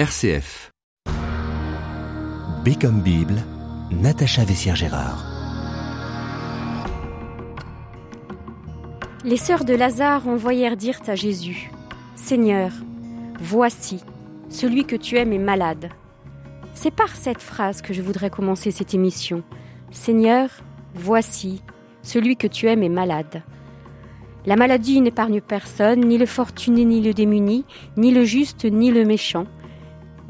RCF. B comme Bible, Natacha Vessière-Gérard. Les sœurs de Lazare envoyèrent dire à Jésus Seigneur, voici, celui que tu aimes est malade. C'est par cette phrase que je voudrais commencer cette émission. Seigneur, voici, celui que tu aimes est malade. La maladie n'épargne personne, ni le fortuné, ni le démuni, ni le juste, ni le méchant.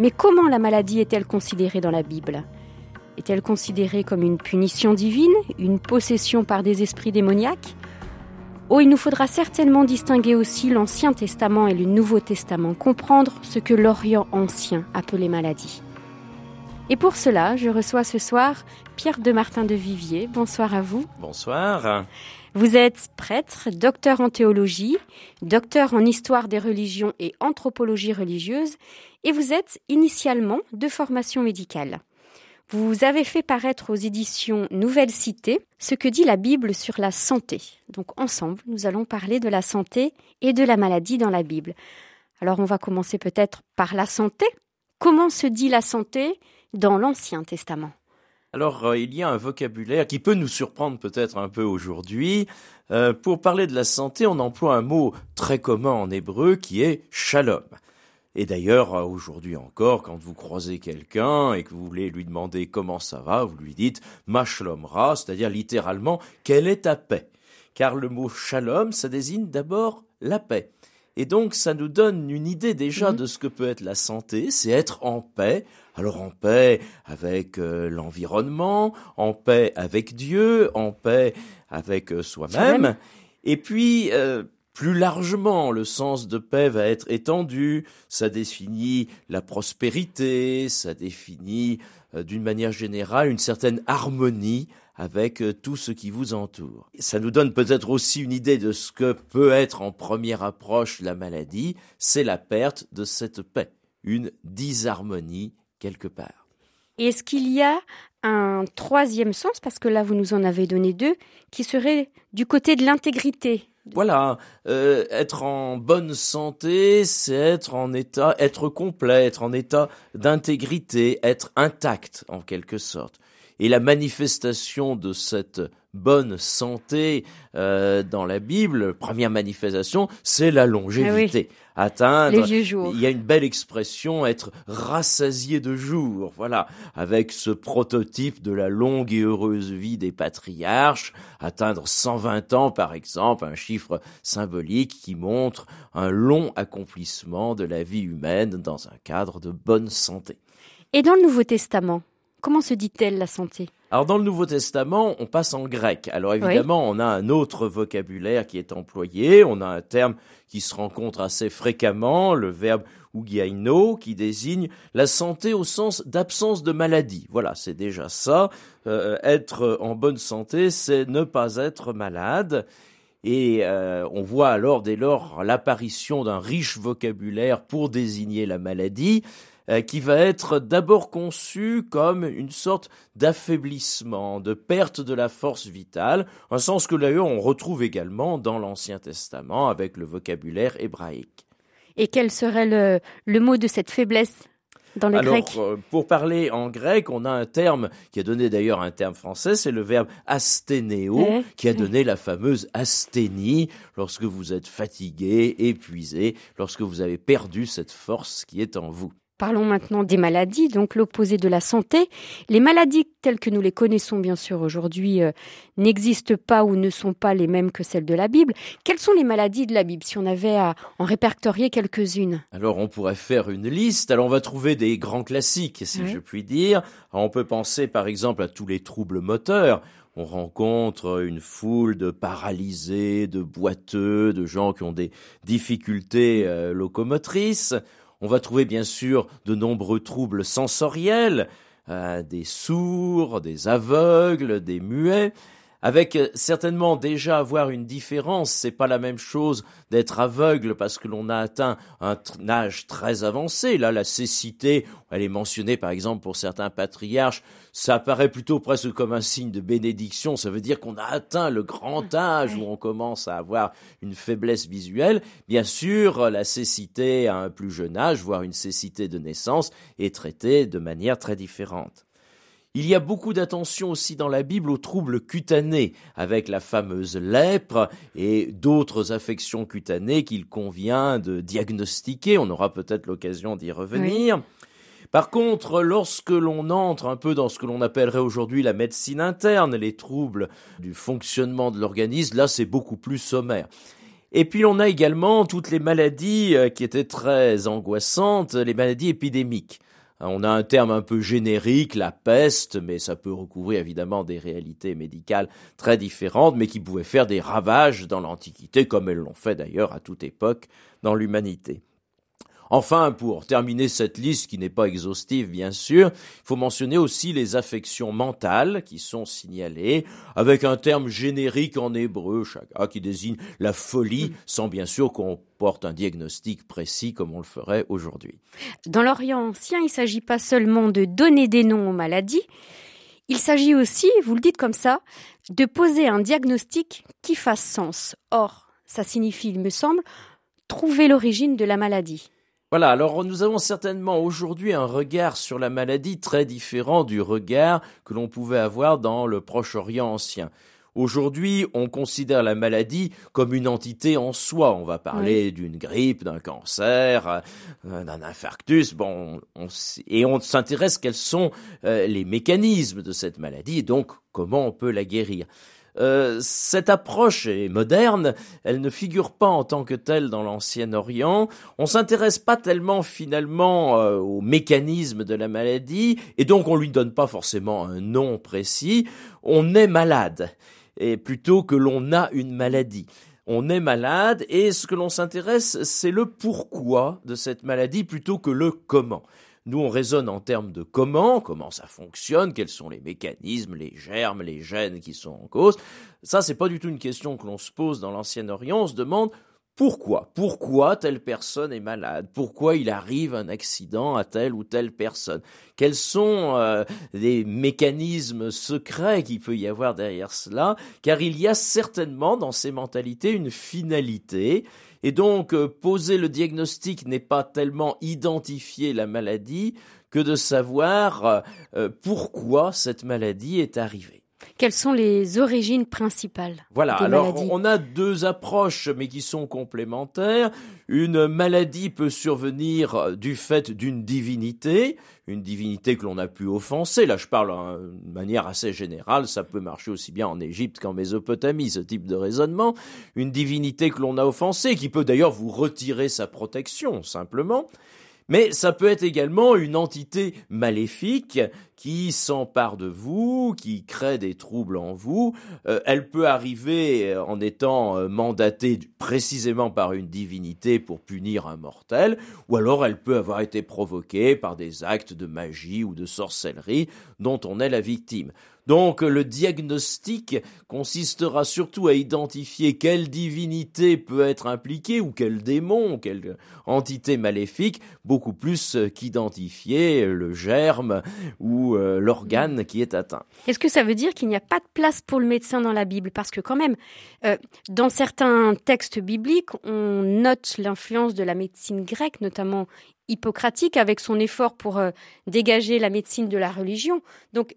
Mais comment la maladie est-elle considérée dans la Bible? Est-elle considérée comme une punition divine, une possession par des esprits démoniaques? Oh, il nous faudra certainement distinguer aussi l'Ancien Testament et le Nouveau Testament, comprendre ce que l'Orient ancien appelait maladie. Et pour cela, je reçois ce soir Pierre de Martin de Vivier. Bonsoir à vous. Bonsoir. Vous êtes prêtre, docteur en théologie, docteur en histoire des religions et anthropologie religieuse, et vous êtes initialement de formation médicale. Vous avez fait paraître aux éditions Nouvelle Cité ce que dit la Bible sur la santé. Donc ensemble, nous allons parler de la santé et de la maladie dans la Bible. Alors on va commencer peut-être par la santé. Comment se dit la santé dans l'Ancien Testament? Alors, euh, il y a un vocabulaire qui peut nous surprendre peut-être un peu aujourd'hui. Euh, pour parler de la santé, on emploie un mot très commun en hébreu qui est shalom. Et d'ailleurs, euh, aujourd'hui encore, quand vous croisez quelqu'un et que vous voulez lui demander comment ça va, vous lui dites ma ra, c'est-à-dire littéralement quelle est ta paix. Car le mot shalom, ça désigne d'abord la paix. Et donc, ça nous donne une idée déjà mhm. de ce que peut être la santé, c'est être en paix. Alors en paix avec euh, l'environnement, en paix avec Dieu, en paix avec euh, soi-même. Et puis, euh, plus largement, le sens de paix va être étendu. Ça définit la prospérité, ça définit d'une manière générale une certaine harmonie avec euh, tout ce qui vous entoure. Ça nous donne peut-être aussi une idée de ce que peut être en première approche la maladie, c'est la perte de cette paix, une disharmonie quelque part. Est-ce qu'il y a un troisième sens, parce que là vous nous en avez donné deux, qui serait du côté de l'intégrité? Voilà, euh, être en bonne santé, c'est être en état, être complet, être en état d'intégrité, être intact en quelque sorte. Et la manifestation de cette bonne santé euh, dans la Bible, première manifestation, c'est la longévité. Ah Atteindre, il y a une belle expression, être rassasié de jours, voilà, avec ce prototype de la longue et heureuse vie des patriarches, atteindre 120 ans par exemple, un chiffre symbolique qui montre un long accomplissement de la vie humaine dans un cadre de bonne santé. Et dans le Nouveau Testament, Comment se dit-elle la santé? Alors dans le Nouveau Testament, on passe en grec. Alors évidemment, on a un autre vocabulaire qui est employé, on a un terme qui se rencontre assez fréquemment, le verbe ougiaino, qui désigne la santé au sens d'absence de maladie. Voilà, c'est déjà ça. Euh, être en bonne santé, c'est ne pas être malade. Et euh, on voit alors dès lors l'apparition d'un riche vocabulaire pour désigner la maladie. Euh, qui va être d'abord conçu comme une sorte d'affaiblissement, de perte de la force vitale, un sens que d'ailleurs on retrouve également dans l'Ancien Testament avec le vocabulaire hébraïque. Et quel serait le, le mot de cette faiblesse dans le Alors, grec? euh, pour parler en grec, on a un terme qui a donné d'ailleurs un terme français, c'est le verbe asténéo, eh qui a donné la fameuse asthénie, lorsque vous êtes fatigué, épuisé, lorsque vous avez perdu cette force qui est en vous. Parlons maintenant des maladies, donc l'opposé de la santé. Les maladies telles que nous les connaissons bien sûr aujourd'hui euh, n'existent pas ou ne sont pas les mêmes que celles de la Bible. Quelles sont les maladies de la Bible si on avait à en répertorier quelques-unes? Alors on pourrait faire une liste. Alors on va trouver des grands classiques, si je puis dire. on peut penser par exemple à tous les troubles moteurs on rencontre une foule de paralysés, de boiteux, de gens qui ont des difficultés euh, locomotrices. On va trouver bien sûr de nombreux troubles sensoriels, euh, des sourds, des aveugles, des muets. Avec euh, certainement déjà avoir une différence. C'est pas la même chose d'être aveugle parce que l'on a atteint un âge très avancé. Là, la cécité, elle est mentionnée par exemple pour certains patriarches, ça apparaît plutôt presque comme un signe de bénédiction. Ça veut dire qu'on a atteint le grand âge où on commence à avoir une faiblesse visuelle. Bien sûr, la cécité à un plus jeune âge, voire une cécité de naissance, est traitée de manière très différente. Il y a beaucoup d'attention aussi dans la Bible aux troubles cutanés, avec la fameuse lèpre et d'autres affections cutanées qu'il convient de diagnostiquer. On aura peut-être l'occasion d'y revenir. Par contre, lorsque l'on entre un peu dans ce que l'on appellerait aujourd'hui la médecine interne, les troubles du fonctionnement de l'organisme, là c'est beaucoup plus sommaire. Et puis on a également toutes les maladies euh, qui étaient très angoissantes, les maladies épidémiques. On a un terme un peu générique, la peste, mais ça peut recouvrir évidemment des réalités médicales très différentes, mais qui pouvaient faire des ravages dans l'Antiquité, comme elles l'ont fait d'ailleurs à toute époque dans l'humanité. Enfin, pour terminer cette liste qui n'est pas exhaustive bien sûr, il faut mentionner aussi les affections mentales qui sont signalées avec un terme générique en hébreu qui désigne la folie sans bien sûr qu'on porte un diagnostic précis comme on le ferait aujourd'hui. Dans l'Orient ancien, il ne s'agit pas seulement de donner des noms aux maladies, il s'agit aussi, vous le dites comme ça, de poser un diagnostic qui fasse sens. Or, ça signifie, il me semble, trouver l'origine de la maladie. Voilà, alors nous avons certainement aujourd'hui un regard sur la maladie très différent du regard que l'on pouvait avoir dans le Proche-Orient ancien. Aujourd'hui, on considère la maladie comme une entité en soi. On va parler d'une grippe, d'un cancer, euh, d'un infarctus. Bon, et on s'intéresse quels sont euh, les mécanismes de cette maladie et donc comment on peut la guérir. Euh, cette approche est moderne, elle ne figure pas en tant que telle dans l'Ancien Orient. On s'intéresse pas tellement finalement euh, au mécanisme de la maladie, et donc on lui donne pas forcément un nom précis. On est malade, et plutôt que l'on a une maladie. On est malade, et ce que l'on s'intéresse, c'est le pourquoi de cette maladie plutôt que le comment. Nous, on raisonne en termes de comment, comment ça fonctionne, quels sont les mécanismes, les germes, les gènes qui sont en cause. Ça, c'est pas du tout une question que l'on se pose dans l'Ancien Orient. On se demande pourquoi Pourquoi telle personne est malade Pourquoi il arrive un accident à telle ou telle personne Quels sont euh, les mécanismes secrets qu'il peut y avoir derrière cela? Car il y a certainement dans ces mentalités une finalité et donc, euh, poser le diagnostic n'est pas tellement identifier la maladie que de savoir euh, euh, pourquoi cette maladie est arrivée. Quelles sont les origines principales Voilà, alors on a deux approches mais qui sont complémentaires. Une maladie peut survenir du fait d'une divinité, une divinité que l'on a pu offenser. Là, je parle de manière assez générale, ça peut marcher aussi bien en Égypte qu'en Mésopotamie, ce type de raisonnement. Une divinité que l'on a offensée, qui peut d'ailleurs vous retirer sa protection, simplement. Mais ça peut être également une entité maléfique qui s'empare de vous, qui crée des troubles en vous. Euh, elle peut arriver euh, en étant euh, mandatée précisément par une divinité pour punir un mortel, ou alors elle peut avoir été provoquée par des actes de magie ou de sorcellerie dont on est la victime. Donc le diagnostic consistera surtout à identifier quelle divinité peut être impliquée ou quel démon, quelle entité maléfique, beaucoup plus qu'identifier le germe ou euh, l'organe qui est atteint. Est-ce que ça veut dire qu'il n'y a pas de place pour le médecin dans la Bible? Parce que quand même, euh, dans certains textes bibliques, on note l'influence de la médecine grecque, notamment hippocratique, avec son effort pour euh, dégager la médecine de la religion. Donc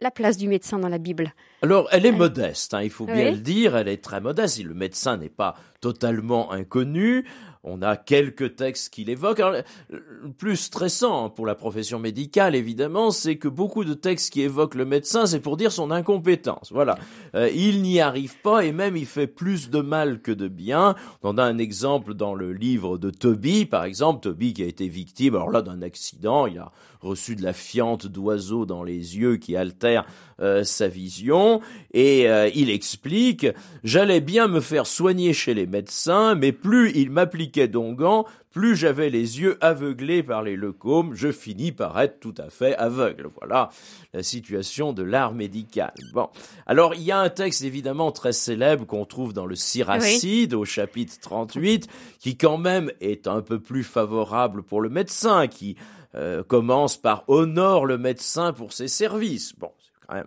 la place du médecin dans la Bible Alors, elle est modeste, hein, il faut bien le dire, elle est très modeste. Le médecin n'est pas totalement inconnu. On a quelques textes qui l'évoquent. Le plus stressant pour la profession médicale, évidemment, c'est que beaucoup de textes qui évoquent le médecin, c'est pour dire son incompétence. Voilà. Euh, il n'y arrive pas et même il fait plus de mal que de bien. On a un exemple dans le livre de Toby, par exemple. Toby qui a été victime, alors là, d'un accident. Il a reçu de la fiente d'oiseau dans les yeux qui altère euh, sa vision. Et euh, il explique, j'allais bien me faire soigner chez les médecins, mais plus ils m'appliquaient Dongan, plus j'avais les yeux aveuglés par les leucomes, je finis par être tout à fait aveugle. Voilà la situation de l'art médical. Bon. Alors, il y a un texte évidemment très célèbre qu'on trouve dans le Siracide au chapitre 38, qui quand même est un peu plus favorable pour le médecin, qui euh, commence par honore le médecin pour ses services. Bon, c'est quand même.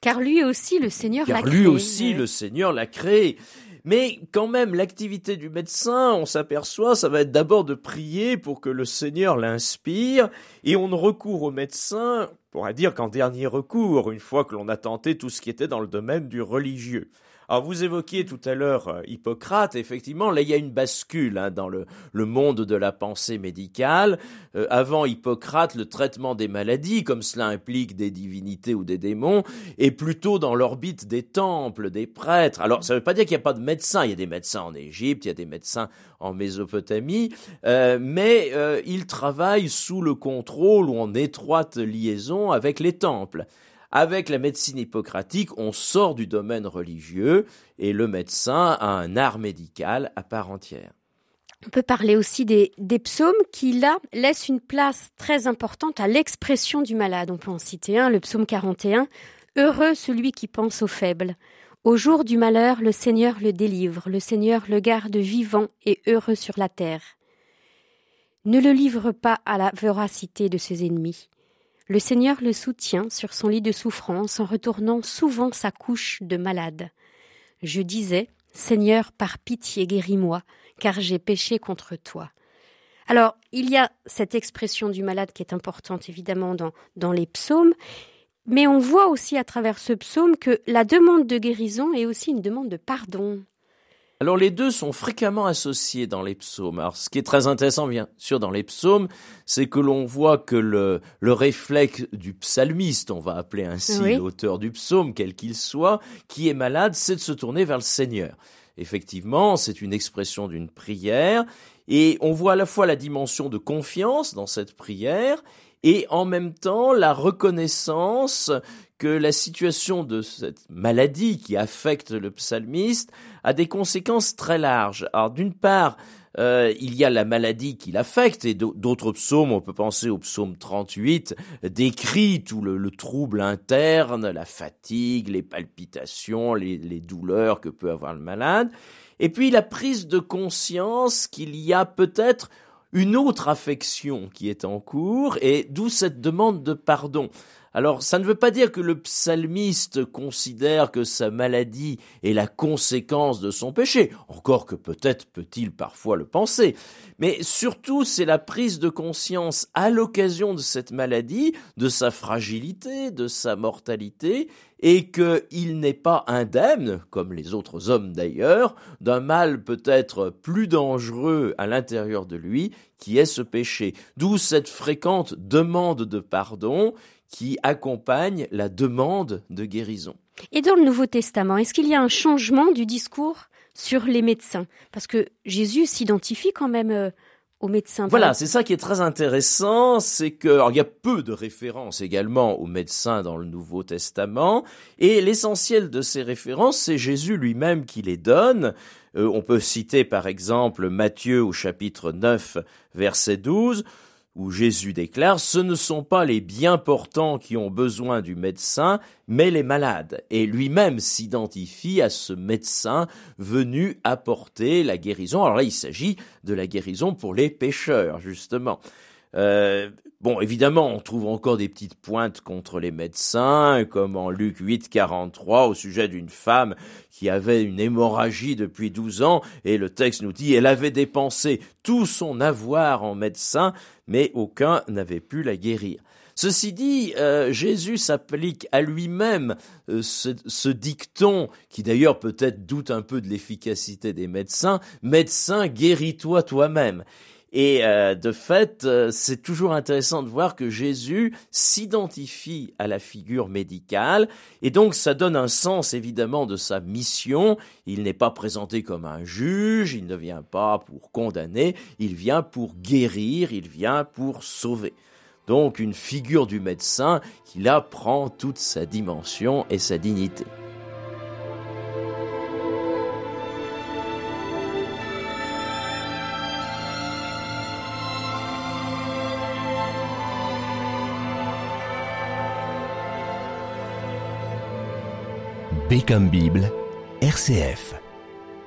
Car lui aussi, le Seigneur l'a créé. Car lui aussi, le Seigneur l'a créé. Mais quand même, l'activité du médecin, on s'aperçoit, ça va être d'abord de prier pour que le Seigneur l'inspire, et on ne recourt au médecin, on pourrait dire qu'en dernier recours, une fois que l'on a tenté tout ce qui était dans le domaine du religieux. Alors vous évoquiez tout à l'heure euh, Hippocrate, effectivement, là il y a une bascule hein, dans le, le, monde de la pensée médicale. Euh, avant Hippocrate, le traitement des maladies, comme cela implique des divinités ou des démons, est plutôt dans l'orbite des temples, des prêtres. Alors ça ne veut pas dire qu'il n'y a pas de médecins, il y a des médecins en Égypte, il y a des médecins en Mésopotamie, euh, mais euh, ils travaillent sous le contrôle ou en étroite liaison avec les temples. Avec la médecine hippocratique, on sort du domaine religieux et le médecin a un art médical à part entière. On peut parler aussi des, psaumes qui, là, laissent une place très importante à l'expression du malade. On peut en citer un, le psaume 41. Heureux celui qui pense aux faibles. Au jour du malheur, le Seigneur le délivre, le Seigneur le garde vivant et heureux sur la terre. Ne le livre pas à la voracité de ses ennemis. Le Seigneur le soutient sur son lit de souffrance en retournant souvent sa couche de malade. Je disais, Seigneur, par pitié guéris-moi, car j'ai péché contre toi. Alors, il y a cette expression du malade qui est importante évidemment dans, les psaumes, mais on voit aussi à travers ce psaume que la demande de guérison est aussi une demande de pardon. Alors les deux sont fréquemment associés dans les psaumes. Alors ce qui est très intéressant bien sûr dans les psaumes, c'est que l'on voit que le, le réflexe du psalmiste, on va appeler ainsi l'auteur du psaume, quel qu'il soit, qui est malade, c'est de se tourner vers le Seigneur. Effectivement, c'est une expression d'une prière, et on voit à la fois la dimension de confiance dans cette prière, et en même temps la reconnaissance que la situation de cette maladie qui affecte le psalmiste a des conséquences très larges. Alors d'une part, euh, il y a la maladie qui l'affecte et d'autres psaumes, on peut penser au psaume 38, décrit tout le, trouble interne, la fatigue, les palpitations, les, les douleurs que peut avoir le malade. Et puis la prise de conscience qu'il y a peut-être une autre affection qui est en cours et d'où cette demande de pardon. Alors, ça ne veut pas dire que le psalmiste considère que sa maladie est la conséquence de son péché, encore que peut-être peut-il parfois le penser, mais surtout c'est la prise de conscience à l'occasion de cette maladie, de sa fragilité, de sa mortalité, et qu'il n'est pas indemne, comme les autres hommes d'ailleurs, d'un mal peut-être plus dangereux à l'intérieur de lui, qui est ce péché. D'où cette fréquente demande de pardon qui accompagne la demande de guérison. Et dans le Nouveau Testament, est-ce qu'il y a un changement du discours sur les médecins? Parce que Jésus s'identifie quand même Voilà, c'est ça qui est très intéressant, c'est que il y a peu de références également aux médecins dans le Nouveau Testament, et l'essentiel de ces références, c'est Jésus lui-même qui les donne. Euh, on peut citer par exemple Matthieu au chapitre 9, verset 12 où Jésus déclare Ce ne sont pas les bien portants qui ont besoin du médecin, mais les malades. Et lui-même s'identifie à ce médecin venu apporter la guérison. Alors là, il s'agit de la guérison pour les pécheurs, justement. Euh, bon, évidemment, on trouve encore des petites pointes contre les médecins, comme en Luc 8, 43, au sujet d'une femme qui avait une hémorragie depuis 12 ans, et le texte nous dit, elle avait dépensé tout son avoir en médecin, mais aucun n'avait pu la guérir. Ceci dit, euh, Jésus s'applique à lui-même euh, ce, ce, dicton, qui d'ailleurs peut-être doute un peu de l'efficacité des médecins, Médecin, guéris-toi toi-même. Et euh, de fait, euh, c'est toujours intéressant de voir que Jésus s'identifie à la figure médicale, et donc ça donne un sens évidemment de sa mission. Il n'est pas présenté comme un juge, il ne vient pas pour condamner, il vient pour guérir, il vient pour sauver. Donc une figure du médecin qui là prend toute sa dimension et sa dignité. Comme Bible, RCF.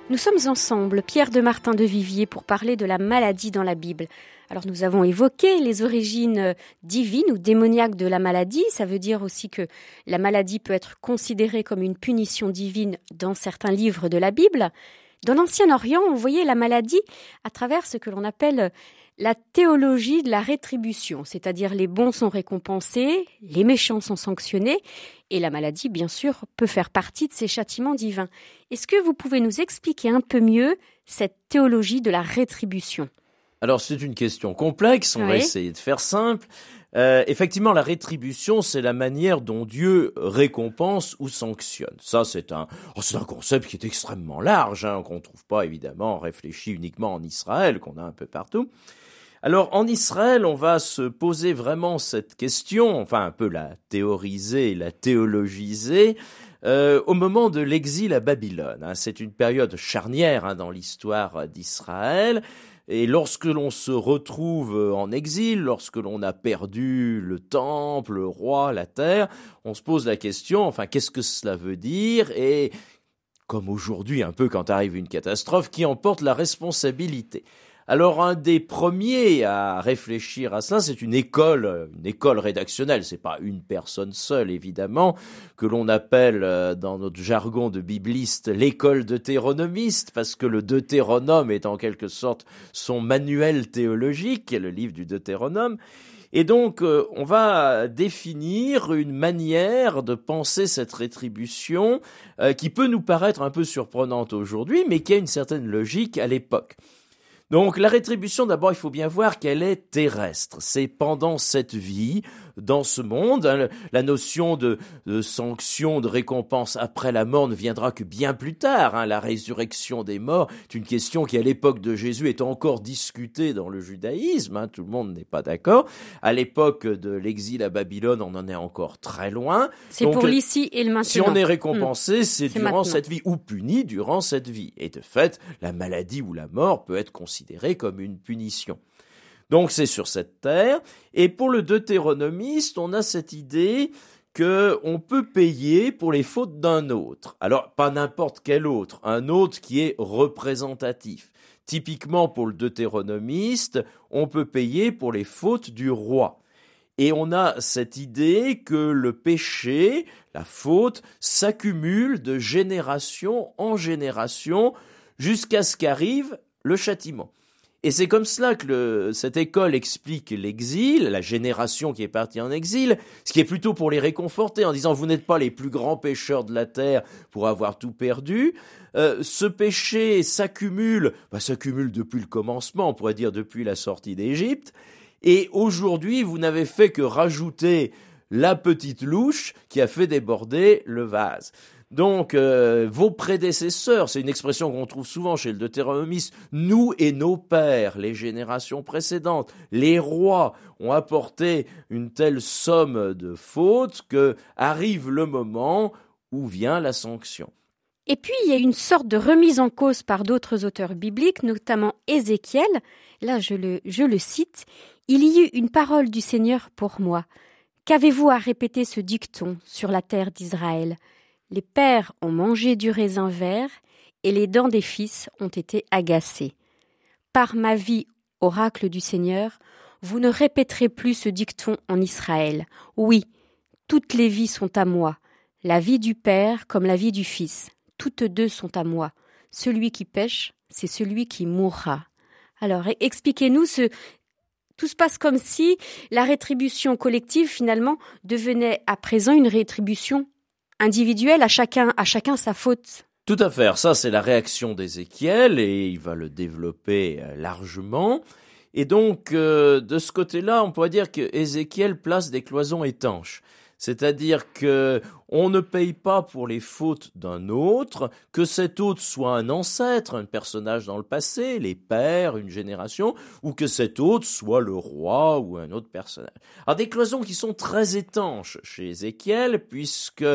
Nous sommes ensemble, Pierre de Martin de Vivier, pour parler de la maladie dans la Bible. Alors nous avons évoqué les origines divines ou démoniaques de la maladie. Ça veut dire aussi que la maladie peut être considérée comme une punition divine dans certains livres de la Bible. Dans l'Ancien Orient, on voyait la maladie à travers ce que l'on appelle la théologie de la rétribution, c'est-à-dire les bons sont récompensés, les méchants sont sanctionnés, et la maladie, bien sûr, peut faire partie de ces châtiments divins. Est-ce que vous pouvez nous expliquer un peu mieux cette théologie de la rétribution? Alors c'est une question complexe, on va essayer de faire simple. Euh, effectivement, la rétribution, c'est la manière dont Dieu récompense ou sanctionne. Ça, c'est un, oh, c'est un concept qui est extrêmement large, hein, qu'on ne trouve pas évidemment réfléchi uniquement en Israël, qu'on a un peu partout. Alors en Israël, on va se poser vraiment cette question, enfin un peu la théoriser, la théologiser, euh, au moment de l'exil à Babylone. Hein. C'est une période charnière hein, dans l'histoire d'Israël. Et lorsque l'on se retrouve en exil, lorsque l'on a perdu le temple, le roi, la terre, on se pose la question, enfin, qu'est-ce que cela veut dire? Et comme aujourd'hui, un peu quand arrive une catastrophe, qui emporte la responsabilité alors un des premiers à réfléchir à cela, c'est une école, une école rédactionnelle. C'est pas une personne seule, évidemment, que l'on appelle euh, dans notre jargon de bibliste l'école deutéronomiste, parce que le Deutéronome est en quelque sorte son manuel théologique, le livre du Deutéronome. Et donc, euh, on va définir une manière de penser cette rétribution euh, qui peut nous paraître un peu surprenante aujourd'hui, mais qui a une certaine logique à l'époque. Donc la rétribution, d'abord, il faut bien voir qu'elle est terrestre. C'est pendant cette vie, dans ce monde. Hein, la notion de, sanction, de récompense après la mort ne viendra que bien plus tard. Hein. La résurrection des morts est une question qui, à l'époque de Jésus, est encore discutée dans le judaïsme. Hein. Tout le monde n'est pas d'accord. À l'époque de l'exil à Babylone, on en est encore très loin. C'est pour l'ici et le maintenant. Si on est récompensé, hmm. c'est durant cette vie ou puni durant cette vie. Et de fait, la maladie ou la mort peut être considérée comme une punition. Donc c'est sur cette terre. Et pour le deutéronomiste, on a cette idée que on peut payer pour les fautes d'un autre. Alors pas n'importe quel autre, un autre qui est représentatif. Typiquement pour le deutéronomiste, on peut payer pour les fautes du roi. Et on a cette idée que le péché, la faute, s'accumule de génération en génération jusqu'à ce qu'arrive le châtiment. Et c'est comme cela que cette école explique l'exil, la génération qui est partie en exil, ce qui est plutôt pour les réconforter en disant vous n'êtes pas les plus grands pécheurs de la terre pour avoir tout perdu. Euh, ce péché s'accumule, bah, s'accumule depuis le commencement, on pourrait dire depuis la sortie d'Égypte. Et aujourd'hui, vous n'avez fait que rajouter la petite louche qui a fait déborder le vase. Donc, euh, vos prédécesseurs, c'est une expression qu'on trouve souvent chez le Deutéronomiste, nous et nos pères, les générations précédentes, les rois ont apporté une telle somme de fautes que arrive le moment où vient la sanction. Et puis, il y a une sorte de remise en cause par d'autres auteurs bibliques, notamment Ézéchiel. Là, je le, je le cite. Il y eut une parole du Seigneur pour moi. Qu'avez-vous à répéter ce dicton sur la terre d'Israël? Les pères ont mangé du raisin vert, et les dents des fils ont été agacées. Par ma vie, oracle du Seigneur, vous ne répéterez plus ce dicton en Israël. Oui, toutes les vies sont à moi, la vie du Père comme la vie du Fils, toutes deux sont à moi. Celui qui pêche, c'est celui qui mourra. Alors, expliquez-nous ce. Tout se passe comme si la rétribution collective, finalement, devenait à présent une rétribution individuel, à chacun, à chacun sa faute. Tout à fait. Ça, c'est la réaction d'Ézéchiel et il va le développer euh, largement. Et donc, euh, de ce côté-là, on pourrait dire que Ézéchiel place des cloisons étanches. C'est-à-dire que on ne paye pas pour les fautes d'un autre, que cet autre soit un ancêtre, un personnage dans le passé, les pères, une génération, ou que cet autre soit le roi ou un autre personnage. Alors des cloisons qui sont très étanches chez Ézéchiel, puisque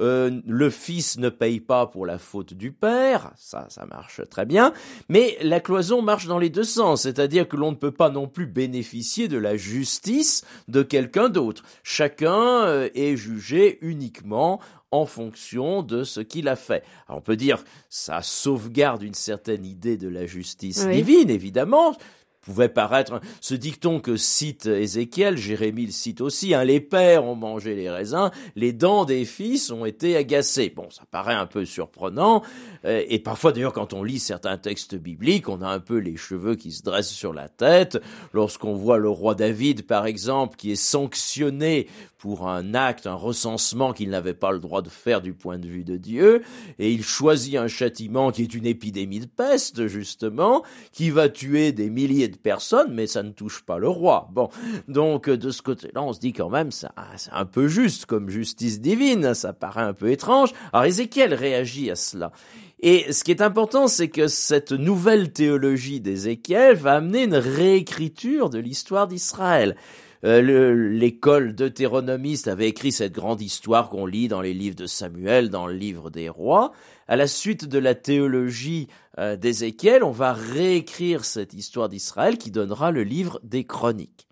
euh, le fils ne paye pas pour la faute du père, ça, ça marche très bien, mais la cloison marche dans les deux sens, c'est-à-dire que l'on ne peut pas non plus bénéficier de la justice de quelqu'un d'autre. Chacun euh, est jugé uniquement en fonction de ce qu'il a fait. Alors on peut dire ça sauvegarde une certaine idée de la justice divine, évidemment, pouvait paraître ce dicton que cite Ézéchiel, Jérémie le cite aussi, hein, les pères ont mangé les raisins, les dents des fils ont été agacées. Bon, ça paraît un peu surprenant, euh, et parfois d'ailleurs quand on lit certains textes bibliques, on a un peu les cheveux qui se dressent sur la tête, lorsqu'on voit le roi David par exemple qui est sanctionné pour un acte, un recensement qu'il n'avait pas le droit de faire du point de vue de Dieu, et il choisit un châtiment qui est une épidémie de peste, justement, qui va tuer des milliers de personnes, mais ça ne touche pas le roi. Bon, donc de ce côté-là, on se dit quand même, c'est un peu juste comme justice divine, ça paraît un peu étrange. Alors Ézéchiel réagit à cela. Et ce qui est important, c'est que cette nouvelle théologie d'Ézéchiel va amener une réécriture de l'histoire d'Israël. Euh, l'école deutéronomiste avait écrit cette grande histoire qu'on lit dans les livres de Samuel, dans le livre des rois. À la suite de la théologie euh, d'Ézéchiel, on va réécrire cette histoire d'Israël qui donnera le livre des chroniques.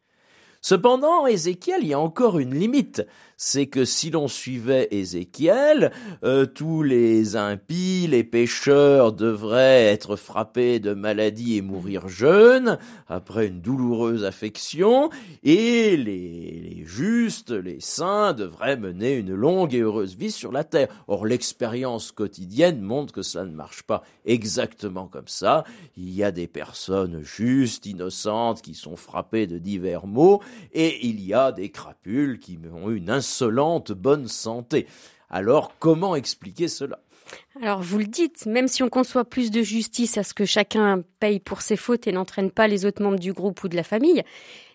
Cependant, Ézéchiel, il y a encore une limite c'est que si l'on suivait Ézéchiel, euh, tous les impies, les pécheurs devraient être frappés de maladies et mourir jeunes après une douloureuse affection, et les, justes, les saints devraient mener une longue et heureuse vie sur la terre. Or, l'expérience quotidienne montre que ça ne marche pas exactement comme ça. Il y a des personnes justes, innocentes, qui sont frappées de divers maux, et il y a des crapules qui ont une bonne santé. Alors comment expliquer cela? Alors vous le dites, même si on conçoit plus de justice à ce que chacun paye pour ses fautes et n'entraîne pas les autres membres du groupe ou de la famille,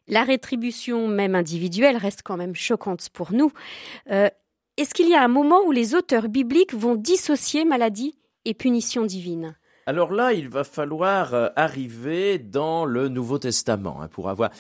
la rétribution même individuelle reste quand même choquante pour nous. Euh, est-ce qu'il y a un moment où les auteurs bibliques vont dissocier maladie et punition divine? Alors là, il va falloir euh, arriver dans le Nouveau Testament hein, pour avoir.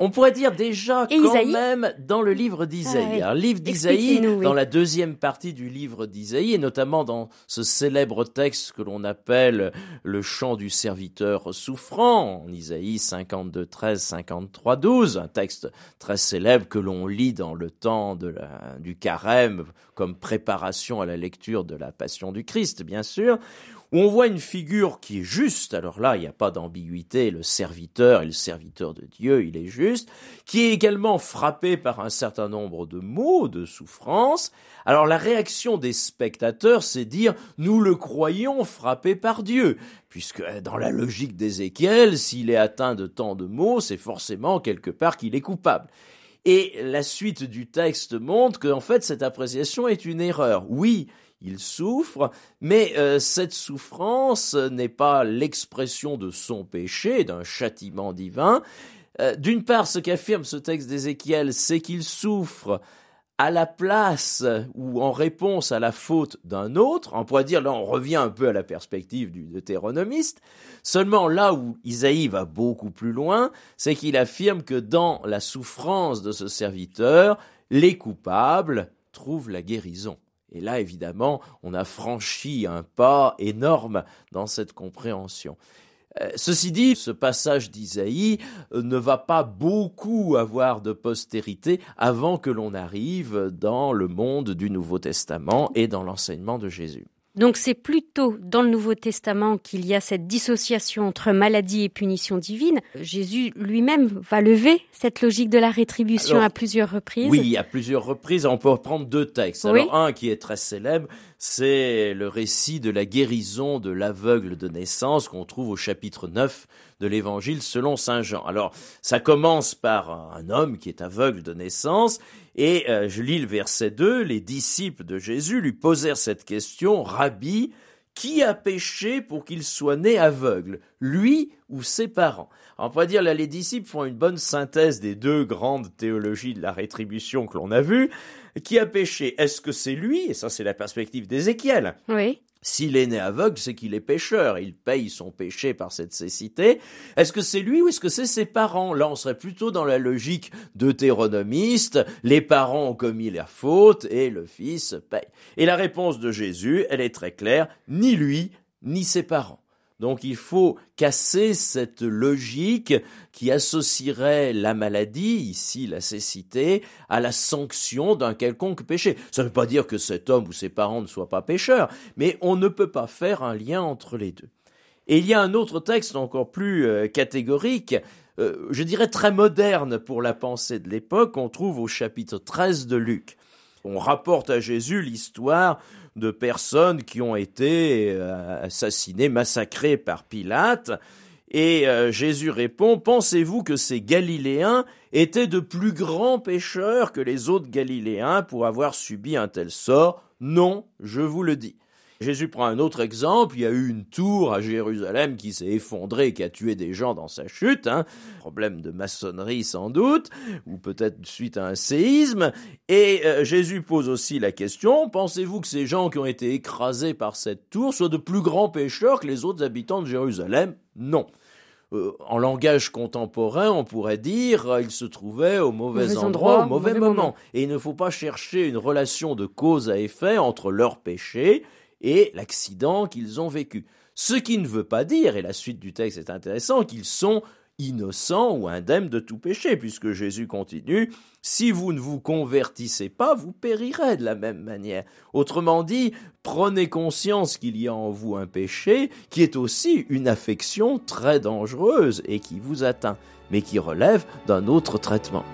On pourrait dire déjà quand même dans le livre d'Isaïe. Le livre d'Isaïe, dans la deuxième partie du livre d'Isaïe, et notamment dans ce célèbre texte que l'on appelle le chant du serviteur souffrant, en Isaïe 52, 13, 53, 12, un texte très célèbre que l'on lit dans le temps de la, du carême comme préparation à la lecture de la Passion du Christ, bien sûr, où on voit une figure qui est juste, alors là, il n'y a pas d'ambiguïté, le serviteur et le serviteur de Dieu, il est juste, qui est également frappé par un certain nombre de maux, de souffrances. Alors la réaction des spectateurs, c'est dire, nous le croyons frappé par Dieu, puisque dans la logique d'Ézéchiel, s'il est atteint de tant de maux, c'est forcément quelque part qu'il est coupable. Et la suite du texte montre qu'en fait cette appréciation est une erreur. Oui, il souffre, mais euh, cette souffrance n'est pas l'expression de son péché, d'un châtiment divin. Euh, d'une part, ce qu'affirme ce texte d'Ézéchiel, c'est qu'il souffre à la place ou en réponse à la faute d'un autre. On pourrait dire, là, on revient un peu à la perspective du deutéronomiste. Seulement, là où Isaïe va beaucoup plus loin, c'est qu'il affirme que dans la souffrance de ce serviteur, les coupables trouvent la guérison. Et là, évidemment, on a franchi un pas énorme dans cette compréhension. Euh, ceci dit, ce passage d'Isaïe euh, ne va pas beaucoup avoir de postérité avant que l'on arrive dans le monde du Nouveau Testament et dans l'enseignement de Jésus. Donc c'est plutôt dans le Nouveau Testament qu'il y a cette dissociation entre maladie et punition divine. Jésus lui-même va lever cette logique de la rétribution à plusieurs reprises. Oui, à plusieurs reprises. On peut reprendre deux textes. Alors un qui est très célèbre, c'est le récit de la guérison de l'aveugle de naissance qu'on trouve au chapitre 9 de l'évangile selon Saint Jean. Alors, ça commence par un homme qui est aveugle de naissance, et euh, je lis le verset 2, les disciples de Jésus lui posèrent cette question, Rabbi, qui a péché pour qu'il soit né aveugle, lui ou ses parents? On pourrait dire là, les disciples font une bonne synthèse des deux grandes théologies de la rétribution que l'on a vues. Qui a péché Est-ce que c'est lui Et ça, c'est la perspective d'Ézéchiel. Oui. S'il est né aveugle, c'est qu'il est pécheur. Il paye son péché par cette cécité. Est-ce que c'est lui ou est-ce que c'est ses parents? Là, on serait plutôt dans la logique deutéronomiste. Les parents ont commis la faute et le fils paye. Et la réponse de Jésus, elle est très claire. Ni lui, ni ses parents. Donc il faut casser cette logique qui associerait la maladie, ici la cécité, à la sanction d'un quelconque péché. Ça ne veut pas dire que cet homme ou ses parents ne soient pas pécheurs, mais on ne peut pas faire un lien entre les deux. Et il y a un autre texte encore plus euh, catégorique, euh, je dirais très moderne pour la pensée de l'époque, on trouve au chapitre 13 de Luc. On rapporte à Jésus l'histoire de personnes qui ont été euh, assassinées, massacrées par Pilate. Et euh, Jésus répond, Pensez-vous que ces Galiléens étaient de plus grands pécheurs que les autres Galiléens pour avoir subi un tel sort? Non, je vous le dis. Jésus prend un autre exemple. Il y a eu une tour à Jérusalem qui s'est effondrée, qui a tué des gens dans sa chute. Hein. Problème de maçonnerie sans doute, ou peut-être suite à un séisme. Et euh, Jésus pose aussi la question pensez-vous que ces gens qui ont été écrasés par cette tour soient de plus grands pécheurs que les autres habitants de Jérusalem? Non. Euh, en langage contemporain, on pourrait dire euh, ils se trouvaient au mauvais, endroit, au mauvais, moment. moment. Et il ne faut pas chercher une relation de cause à effet entre leurs péchés et l'accident qu'ils ont vécu. Ce qui ne veut pas dire, et la suite du texte est intéressant, qu'ils sont innocents ou indemnes de tout péché, puisque Jésus continue, si vous ne vous convertissez pas, vous périrez de la même manière. Autrement dit, prenez conscience qu'il y a en vous un péché qui est aussi une affection très dangereuse et qui vous atteint, mais qui relève d'un autre traitement.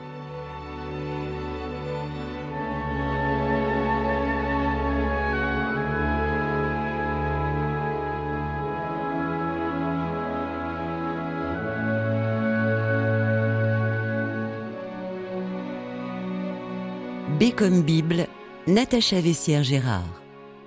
Comme Bible, Natacha Vessière-Gérard.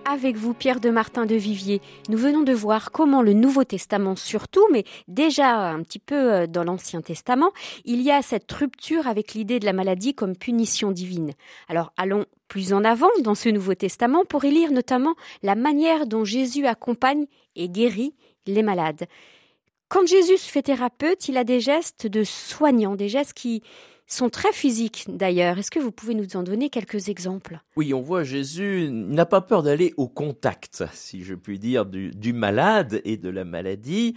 Avec vous, Pierre de Martin de Vivier, nous venons de voir comment le Nouveau Testament surtout, mais déjà un petit peu euh, dans l'Ancien Testament, il y a cette rupture avec l'idée de la maladie comme punition divine. Alors allons plus en avant dans ce Nouveau Testament pour y lire notamment la manière dont Jésus accompagne et guérit les malades. Quand Jésus fait thérapeute, il a des gestes de soignant, des gestes qui, sont très physiques d'ailleurs. Est-ce que vous pouvez nous en donner quelques exemples? Oui, on voit Jésus n'a pas peur d'aller au contact, si je puis dire, du, du malade et de la maladie.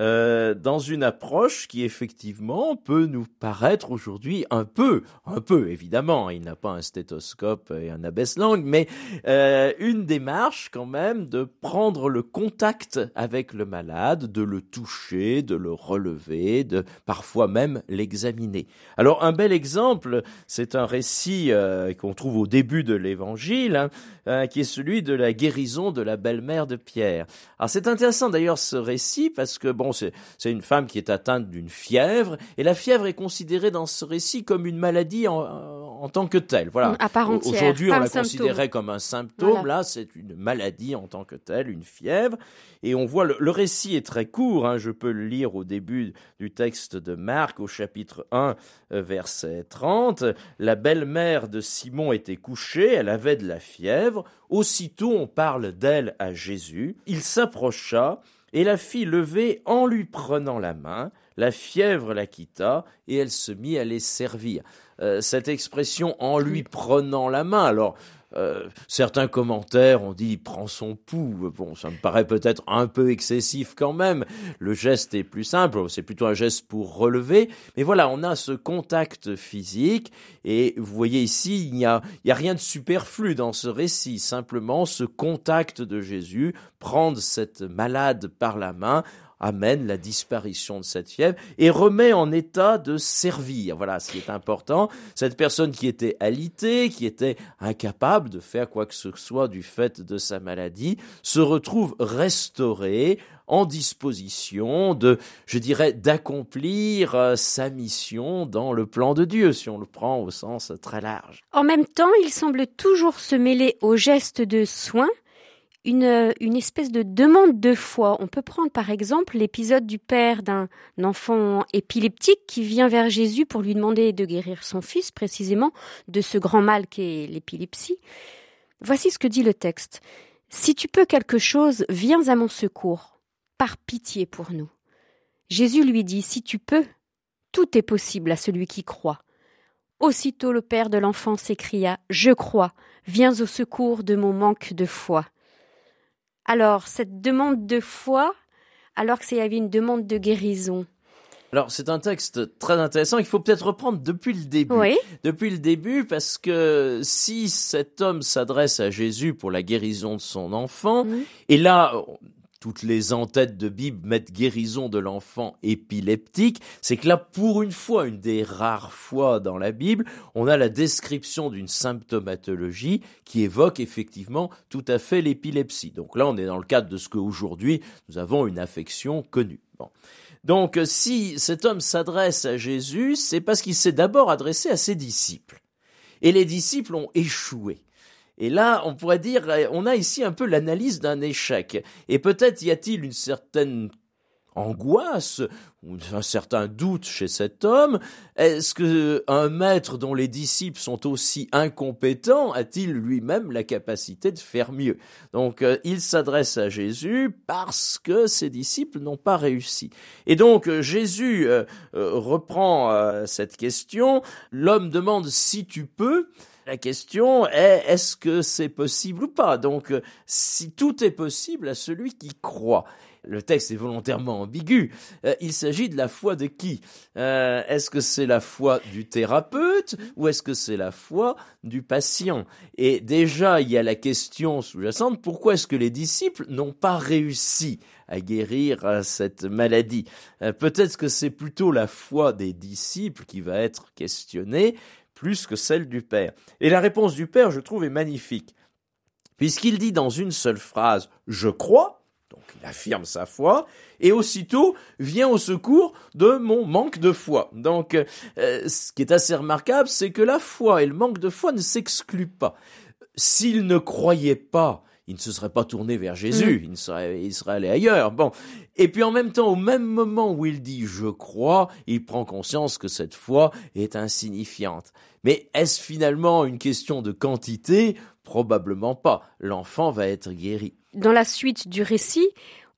Euh, dans une approche qui effectivement peut nous paraître aujourd'hui un peu, un peu évidemment, il n'a pas un stéthoscope et un abaisse-langue, mais euh, une démarche quand même de prendre le contact avec le malade, de le toucher, de le relever, de parfois même l'examiner. Alors un bel exemple, c'est un récit euh, qu'on trouve au début de l'Évangile, hein, qui est celui de la guérison de la belle-mère de Pierre. Alors c'est intéressant d'ailleurs ce récit parce que bon, c'est une femme qui est atteinte d'une fièvre et la fièvre est considérée dans ce récit comme une maladie en, en tant que telle. Voilà. À part entière. Aujourd'hui, on la considérait comme un symptôme. Là, c'est une maladie en tant que telle, une fièvre. Et on voit le, récit est très court. Hein, je peux le lire au début du texte de Marc, au chapitre 1, euh, verset 30. La belle-mère de Simon était couchée, elle avait de la fièvre. Aussitôt, on parle d'elle à Jésus. Il s'approcha et la fit lever en lui prenant la main. La fièvre la quitta et elle se mit à les servir. Euh, cette expression en lui prenant la main. Alors, euh, certains commentaires ont dit prend son pouls. Bon, ça me paraît peut-être un peu excessif quand même. Le geste est plus simple, c'est plutôt un geste pour relever. Mais voilà, on a ce contact physique et vous voyez ici, il n'y a, rien de superflu dans ce récit. Simplement ce contact de Jésus, prendre cette malade par la main amène la disparition de cette fièvre et remet en état de servir. Voilà ce qui est important. Cette personne qui était alitée, qui était incapable de faire quoi que ce soit du fait de sa maladie, se retrouve restaurée en disposition de, je dirais, d'accomplir euh, sa mission dans le plan de Dieu, si on le prend au sens très large. En même temps, il semble toujours se mêler aux gestes de soins une, espèce de demande de foi. On peut prendre par exemple l'épisode du père d'un enfant épileptique qui vient vers Jésus pour lui demander de guérir son fils précisément de ce grand mal qu'est l'épilepsie. Voici ce que dit le texte. Si tu peux quelque chose, viens à mon secours, par pitié pour nous. Jésus lui dit, Si tu peux, tout est possible à celui qui croit. Aussitôt le père de l'enfant s'écria, Je crois, viens au secours de mon manque de foi. Alors, cette demande de foi alors qu'il y avait une demande de guérison alors c'est un texte très intéressant. Il faut peut-être reprendre depuis le début. Oui. Depuis le début, parce que si cet homme s'adresse à Jésus pour la guérison de son enfant, Mhm. et là toutes les entêtes de Bible mettent guérison de l'enfant épileptique, c'est que là, pour une fois, une des rares fois dans la Bible, on a la description d'une symptomatologie qui évoque effectivement tout à fait l'épilepsie. Donc là, on est dans le cadre de ce qu'aujourd'hui, nous avons une affection connue. Bon. Donc, si cet homme s'adresse à Jésus, c'est parce qu'il s'est d'abord adressé à ses disciples. Et les disciples ont échoué. Et là, on pourrait dire, on a ici un peu l'analyse d'un échec. Et peut-être y a-t-il une certaine angoisse ou un certain doute chez cet homme Est-ce que un maître dont les disciples sont aussi incompétents a-t-il lui-même la capacité de faire mieux? Donc euh, il s'adresse à Jésus parce que ses disciples n'ont pas réussi. Et donc euh, Jésus euh, reprend cette question. L'homme demande si tu peux. La question est est-ce que c'est possible ou pas? Donc si tout est possible à celui qui croit. Le texte est volontairement ambigu. Euh, il s'agit de la foi de qui? Euh, Est-ce que c'est la foi du thérapeute ou est-ce que c'est la foi du patient? Et déjà, il y a la question sous-jacente, pourquoi est-ce que les disciples n'ont pas réussi à guérir euh, cette maladie? Peut-être que c'est plutôt la foi des disciples qui va être questionnée plus que celle du Père. Et la réponse du Père, je trouve, est magnifique. Puisqu'il dit dans une seule phrase, je crois, donc il affirme sa foi, et aussitôt vient au secours de mon manque de foi. Donc euh, ce qui est assez remarquable, c'est que la foi et le manque de foi ne s'excluent pas. S'il ne croyait pas, il ne se serait pas tourné vers Jésus, mmh. il, serait, il serait allé ailleurs. Bon. Et puis en même temps, au même moment où il dit je crois, il prend conscience que cette foi est insignifiante. Mais est-ce finalement une question de quantité? Probablement pas. L'enfant va être guéri. Dans la suite du récit,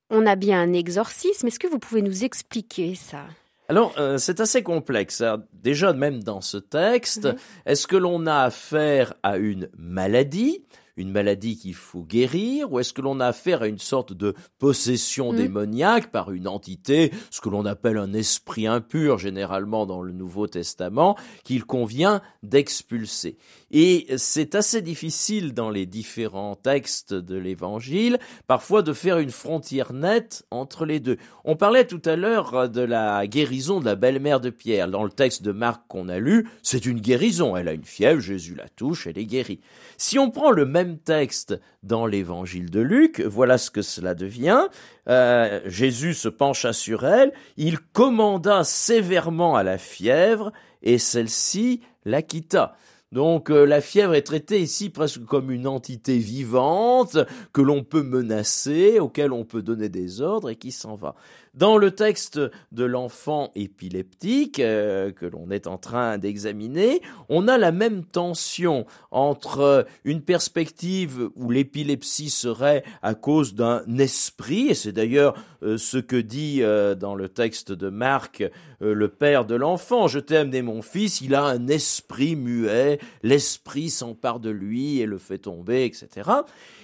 on a bien un exorcisme. Est-ce que vous pouvez nous expliquer ça? Alors, euh, c'est assez complexe. Alors, déjà, même dans ce texte, mmh. est-ce que l'on a affaire à une maladie? Une maladie qu'il faut guérir ou est-ce que l'on a affaire à une sorte de possession mmh. démoniaque par une entité, ce que l'on appelle un esprit impur généralement dans le Nouveau Testament, qu'il convient d'expulser? Et c'est assez difficile dans les différents textes de l'Évangile, parfois de faire une frontière nette entre les deux. On parlait tout à l'heure de la guérison de la belle-mère de Pierre. Dans le texte de Marc qu'on a lu, c'est une guérison. Elle a une fièvre, Jésus la touche, elle est guérie. Si on prend le même texte dans l'évangile de Luc, voilà ce que cela devient. Euh, Jésus se pencha sur elle, il commanda sévèrement à la fièvre, et celle-ci la quitta. Donc euh, la fièvre est traitée ici presque comme une entité vivante que l'on peut menacer, auquel on peut donner des ordres et qui s'en va. Dans le texte de l'enfant épileptique euh, que l'on est en train d'examiner, on a la même tension entre une perspective où l'épilepsie serait à cause d'un esprit, et c'est d'ailleurs euh, ce que dit euh, dans le texte de Marc le père de l'enfant, je t'ai amené mon fils, il a un esprit muet, l'esprit s'empare de lui et le fait tomber, etc.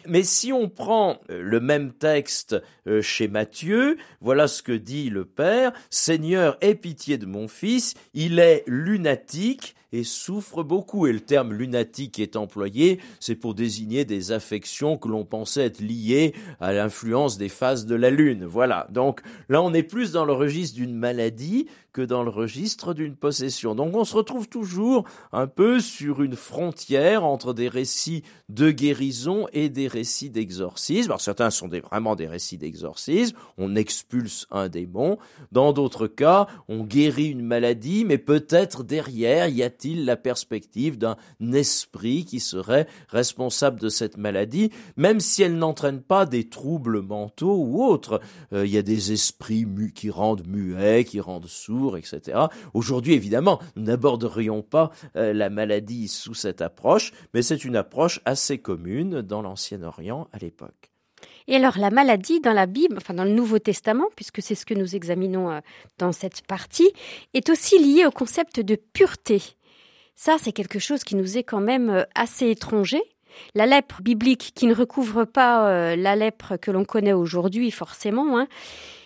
Mais si on prend le même texte chez Matthieu, voilà ce que dit le Père, Seigneur, aie pitié de mon fils, il est lunatique et souffre beaucoup. Et le terme lunatique est employé, c'est pour désigner des affections que l'on pensait être liées à l'influence des phases de la Lune. Voilà. Donc là, on est plus dans le registre d'une maladie que dans le registre d'une possession. Donc on se retrouve toujours un peu sur une frontière entre des récits de guérison et des récits d'exorcisme. Alors certains sont vraiment des récits d'exorcisme, on expulse un démon. Dans d'autres cas, on guérit une maladie, mais peut-être derrière, y a-t-il la perspective d'un esprit qui serait responsable de cette maladie, même si elle n'entraîne pas des troubles mentaux ou autres. Euh, il y a des esprits qui rendent muets, qui rendent sourds, etc. Aujourd'hui, évidemment, nous n'aborderions pas euh, la maladie sous cette approche, mais c'est une approche assez commune dans l'Ancien Orient à l'époque. Et alors la maladie dans la Bible, enfin dans le Nouveau Testament, puisque c'est ce que nous examinons euh, dans cette partie, est aussi liée au concept de pureté. Ça, c'est quelque chose qui nous est quand même euh, assez étranger. La lèpre biblique, qui ne recouvre pas euh, la lèpre que l'on connaît aujourd'hui forcément, hein,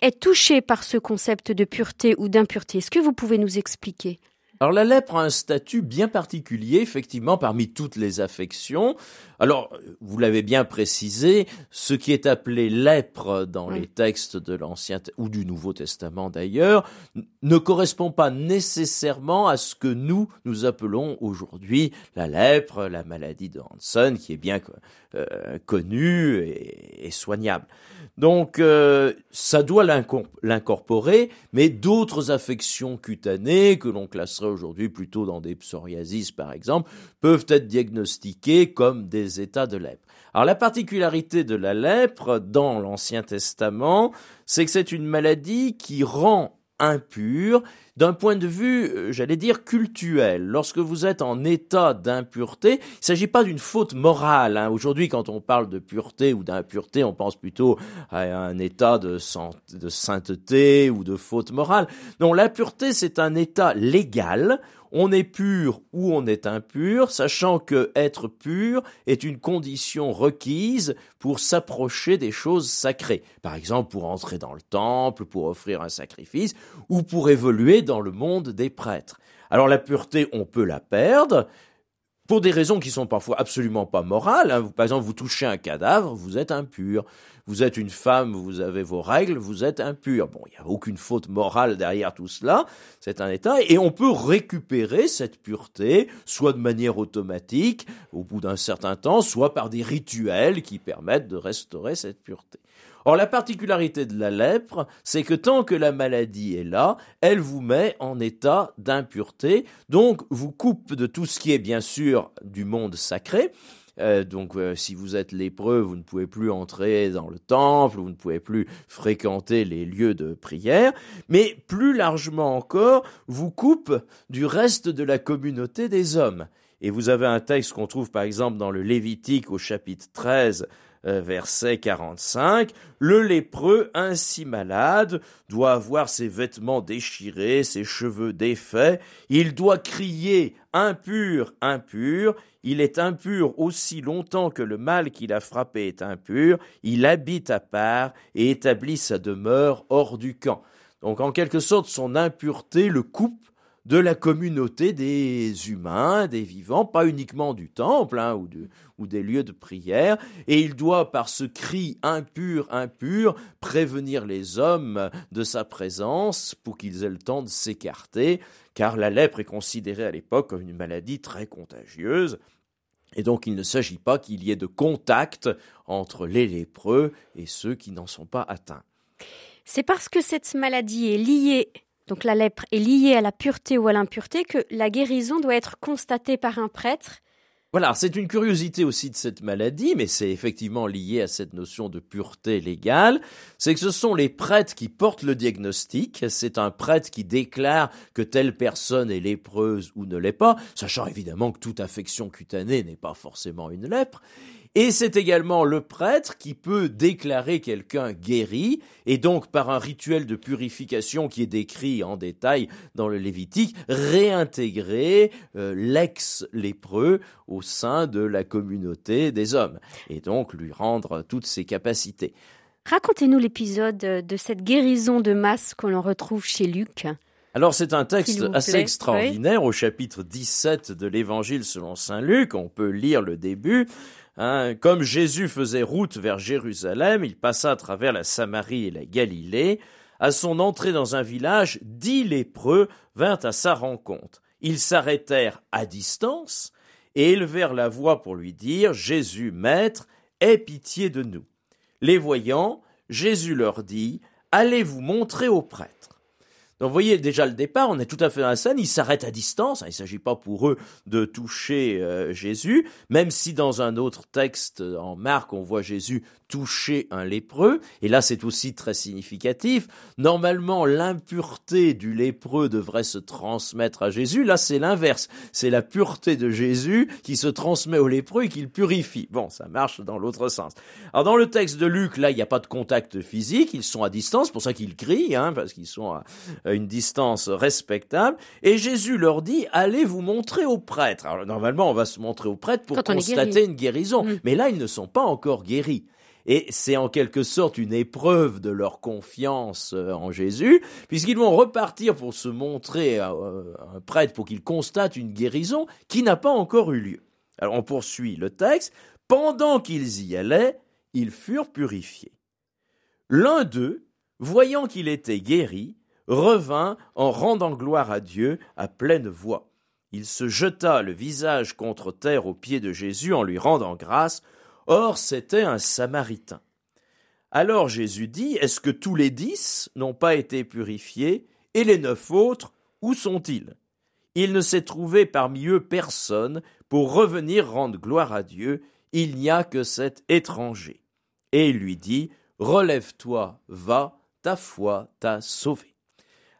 est touchée par ce concept de pureté ou d'impureté. Est-ce que vous pouvez nous expliquer? Alors la lèpre a un statut bien particulier, effectivement, parmi toutes les affections. Alors, vous l'avez bien précisé, ce qui est appelé lèpre dans les textes de l'Ancien ou du Nouveau Testament d'ailleurs, ne correspond pas nécessairement à ce que nous, nous appelons aujourd'hui la lèpre, la maladie de Hansen, qui est bien euh, connue et, soignable. Donc, euh, ça doit l'incorporer, mais d'autres affections cutanées, que l'on classerait aujourd'hui plutôt dans des psoriasis par exemple, peuvent être diagnostiquées comme des états de lèpre. Alors la particularité de la lèpre dans l'Ancien Testament, c'est que c'est une maladie qui rend impur d'un point de vue, euh, j'allais dire, cultuel. Lorsque vous êtes en état d'impureté, il ne s'agit pas d'une faute morale. Hein. Aujourd'hui, quand on parle de pureté ou d'impureté, on pense plutôt à un état de, de sainteté ou de faute morale. Non, l'impureté, c'est un état légal on est pur ou on est impur, sachant que être pur est une condition requise pour s'approcher des choses sacrées. Par exemple, pour entrer dans le temple, pour offrir un sacrifice, ou pour évoluer dans le monde des prêtres. Alors la pureté, on peut la perdre, pour des raisons qui sont parfois absolument pas morales. Hein. Par exemple, vous touchez un cadavre, vous êtes impur. Vous êtes une femme, vous avez vos règles, vous êtes impur. Bon, il n'y a aucune faute morale derrière tout cela. C'est un état. Et on peut récupérer cette pureté, soit de manière automatique, au bout d'un certain temps, soit par des rituels qui permettent de restaurer cette pureté. Or, la particularité de la lèpre, c'est que tant que la maladie est là, elle vous met en état d'impureté, donc vous coupe de tout ce qui est bien sûr du monde sacré, euh, donc, euh, si vous êtes lépreux, vous ne pouvez plus entrer dans le temple, vous ne pouvez plus fréquenter les lieux de prière, mais plus largement encore, vous coupe du reste de la communauté des hommes. Et vous avez un texte qu'on trouve par exemple dans le Lévitique au chapitre 13, euh, verset 45, le lépreux ainsi malade doit avoir ses vêtements déchirés, ses cheveux défaits, il doit crier impur, impur, il est impur aussi longtemps que le mal qu'il a frappé est impur, il habite à part et établit sa demeure hors du camp. Donc en quelque sorte son impureté le coupe de la communauté des humains, des vivants, pas uniquement du temple hein, ou, ou des lieux de prière, et il doit, par ce cri impur, impur, prévenir les hommes de sa présence pour qu'ils aient le temps de s'écarter, car la lèpre est considérée à l'époque comme une maladie très contagieuse, et donc il ne s'agit pas qu'il y ait de contact entre les lépreux et ceux qui n'en sont pas atteints. C'est parce que cette maladie est liée donc la lèpre est liée à la pureté ou à l'impureté, que la guérison doit être constatée par un prêtre. Voilà, c'est une curiosité aussi de cette maladie, mais c'est effectivement lié à cette notion de pureté légale, c'est que ce sont les prêtres qui portent le diagnostic, c'est un prêtre qui déclare que telle personne est lépreuse ou ne l'est pas, sachant évidemment que toute affection cutanée n'est pas forcément une lèpre, et c'est également le prêtre qui peut déclarer quelqu'un guéri, et donc par un rituel de purification qui est décrit en détail dans le Lévitique, réintégrer euh, l'ex-lépreux au sein de la communauté des hommes, et donc lui rendre toutes ses capacités. Racontez-nous l'épisode de cette guérison de masse que l'on retrouve chez Luc. Alors c'est un texte assez extraordinaire au chapitre 17 de l'Évangile selon Saint Luc, on peut lire le début. Hein, comme Jésus faisait route vers Jérusalem, il passa à travers la Samarie et la Galilée. À son entrée dans un village, dix lépreux vinrent à sa rencontre. Ils s'arrêtèrent à distance et élevèrent la voix pour lui dire Jésus, Maître, aie pitié de nous. Les voyant, Jésus leur dit Allez vous montrer au prêtre. Donc vous voyez déjà le départ, on est tout à fait dans la scène, ils s'arrêtent à distance, il ne s'agit pas pour eux de toucher euh, Jésus, même si dans un autre texte en Marc on voit Jésus toucher un lépreux, et là c'est aussi très significatif, normalement l'impureté du lépreux devrait se transmettre à Jésus, là c'est l'inverse, c'est la pureté de Jésus qui se transmet au lépreux et qu'il purifie. Bon, ça marche dans l'autre sens. Alors dans le texte de Luc, là il n'y a pas de contact physique, ils sont à distance, pour ça qu'ils crient, hein, parce qu'ils sont à, à une distance respectable, et Jésus leur dit, allez vous montrer au prêtre. Alors normalement, on va se montrer au prêtre pour constater une guérison, mm. mais là, ils ne sont pas encore guéris. Et c'est en quelque sorte une épreuve de leur confiance euh, en Jésus, puisqu'ils vont repartir pour se montrer à un prêtre pour qu'il constate une guérison qui n'a pas encore eu lieu. Alors on poursuit le texte. Pendant qu'ils y allaient, ils furent purifiés. L'un d'eux, voyant qu'il était guéri, revint en rendant gloire à Dieu à pleine voix. Il se jeta le visage contre terre aux pieds de Jésus en lui rendant grâce. Or c'était un Samaritain. Alors Jésus dit, Est-ce que tous les dix n'ont pas été purifiés, et les neuf autres, où sont-ils? Il ne s'est trouvé parmi eux personne pour revenir rendre gloire à Dieu, il n'y a que cet étranger. Et il lui dit, Relève-toi, va, ta foi t'a sauvé.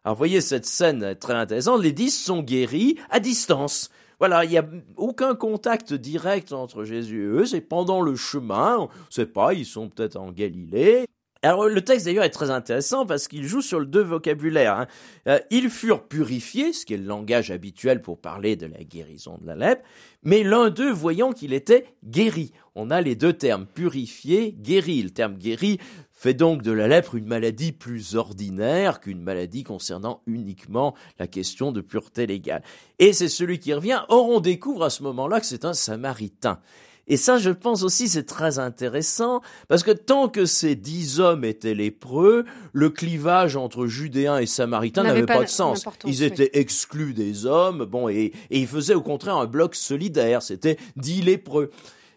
Alors voyez cette scène très intéressante, les dix sont guéris à distance. Voilà, il n'y a aucun contact direct entre Jésus et eux, c'est pendant le chemin, on ne sait pas, ils sont peut-être en Galilée. Alors le texte d'ailleurs est très intéressant parce qu'il joue sur le deux vocabulaires. Hein. Euh, ils furent purifiés, ce qui est le langage habituel pour parler de la guérison de la lèpre, mais l'un d'eux voyant qu'il était guéri. On a les deux termes, purifié, guéri. Le terme guéri fait donc de la lèpre une maladie plus ordinaire qu'une maladie concernant uniquement la question de pureté légale. Et c'est celui qui revient. Or, on découvre à ce moment-là que c'est un samaritain. Et ça, je pense aussi, c'est très intéressant, parce que tant que ces dix hommes étaient lépreux, le clivage entre Judéens et Samaritains n'avait pas, de sens. Ils étaient exclus des hommes, bon, et, et ils faisaient au contraire un bloc solidaire, c'était dix lépreux.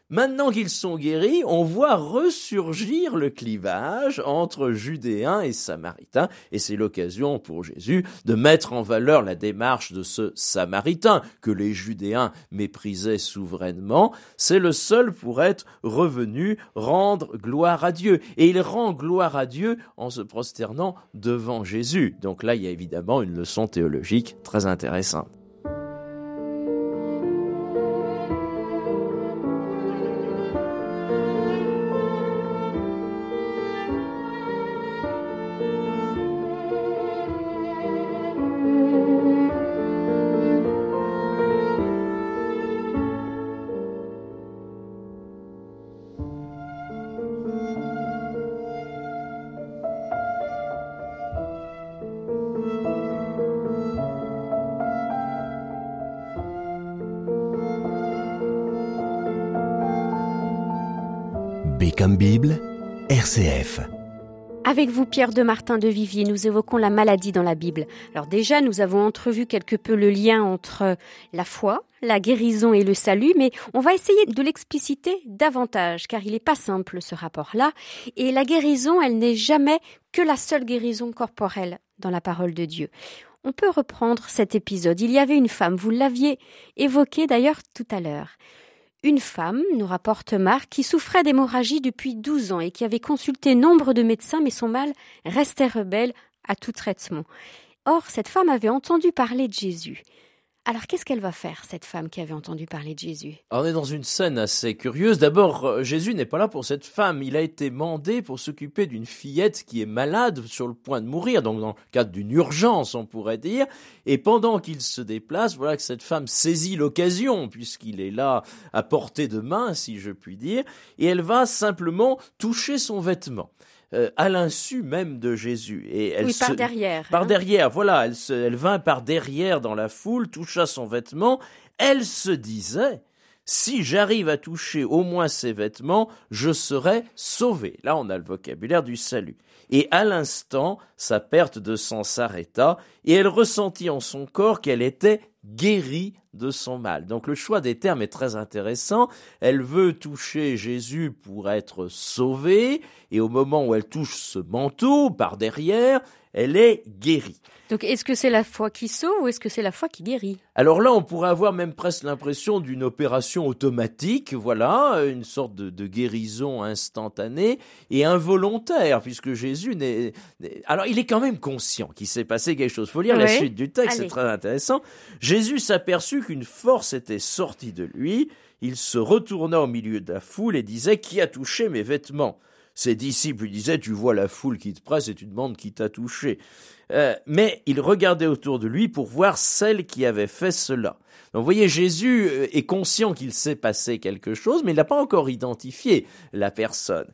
Maintenant qu'ils sont guéris, on voit ressurgir le clivage entre Judéens et Samaritains, et c'est l'occasion pour Jésus de mettre en valeur la démarche de ce Samaritain que les Judéens méprisaient souverainement. C'est le seul pour être revenu rendre gloire à Dieu, et il rend gloire à Dieu en se prosternant devant Jésus. Donc là, il y a évidemment une leçon théologique très intéressante. Bible, RCF. Avec vous, Pierre de Martin de Vivier, nous évoquons la maladie dans la Bible. Alors déjà, nous avons entrevu quelque peu le lien entre la foi, la guérison et le salut, mais on va essayer de l'expliciter davantage, car il n'est pas simple ce rapport-là. Et la guérison, elle n'est jamais que la seule guérison corporelle dans la parole de Dieu. On peut reprendre cet épisode. Il y avait une femme, vous l'aviez évoqué d'ailleurs tout à l'heure. Une femme, nous rapporte Marc, qui souffrait d'hémorragie depuis 12 ans et qui avait consulté nombre de médecins, mais son mal restait rebelle à tout traitement. Or, cette femme avait entendu parler de Jésus. Alors qu'est-ce qu'elle va faire, cette femme qui avait entendu parler de Jésus? On est dans une scène assez curieuse. D'abord, euh, Jésus n'est pas là pour cette femme. Il a été mandé pour s'occuper d'une fillette qui est malade, sur le point de mourir, donc dans le cadre d'une urgence, on pourrait dire. Et pendant qu'il se déplace, voilà que cette femme saisit l'occasion, puisqu'il est là à portée de main, si je puis dire, et elle va simplement toucher son vêtement. Euh, à l'insu même de Jésus. Et elle oui, par derrière. Par hein. derrière, voilà. Elle, elle vint par derrière dans la foule, toucha son vêtement. Elle se disait, si j'arrive à toucher au moins ses vêtements, je serai sauvé. Là, on a le vocabulaire du salut. Et à l'instant, sa perte de sang s'arrêta, et elle ressentit en son corps qu'elle était guérie de son mal. Donc le choix des termes est très intéressant. Elle veut toucher Jésus pour être sauvée, et au moment où elle touche ce manteau par derrière, elle est guérie. Donc est-ce que c'est la foi qui sauve ou est-ce que c'est la foi qui guérit? Alors là, on pourrait avoir même presque l'impression d'une opération automatique, voilà, une sorte de, guérison instantanée et involontaire, puisque Jésus n'est... Alors il est quand même conscient qu'il s'est passé quelque chose. Il faut lire la suite du texte, c'est très intéressant. Jésus s'aperçut qu'une force était sortie de lui, il se retourna au milieu de la foule et disait Qui a touché mes vêtements? Ses disciples lui disaient, tu vois la foule qui te presse et tu demandes qui t'a touché. Euh, mais il regardait autour de lui pour voir celle qui avait fait cela. Donc vous voyez, Jésus euh, est conscient qu'il s'est passé quelque chose, mais il n'a pas encore identifié la personne.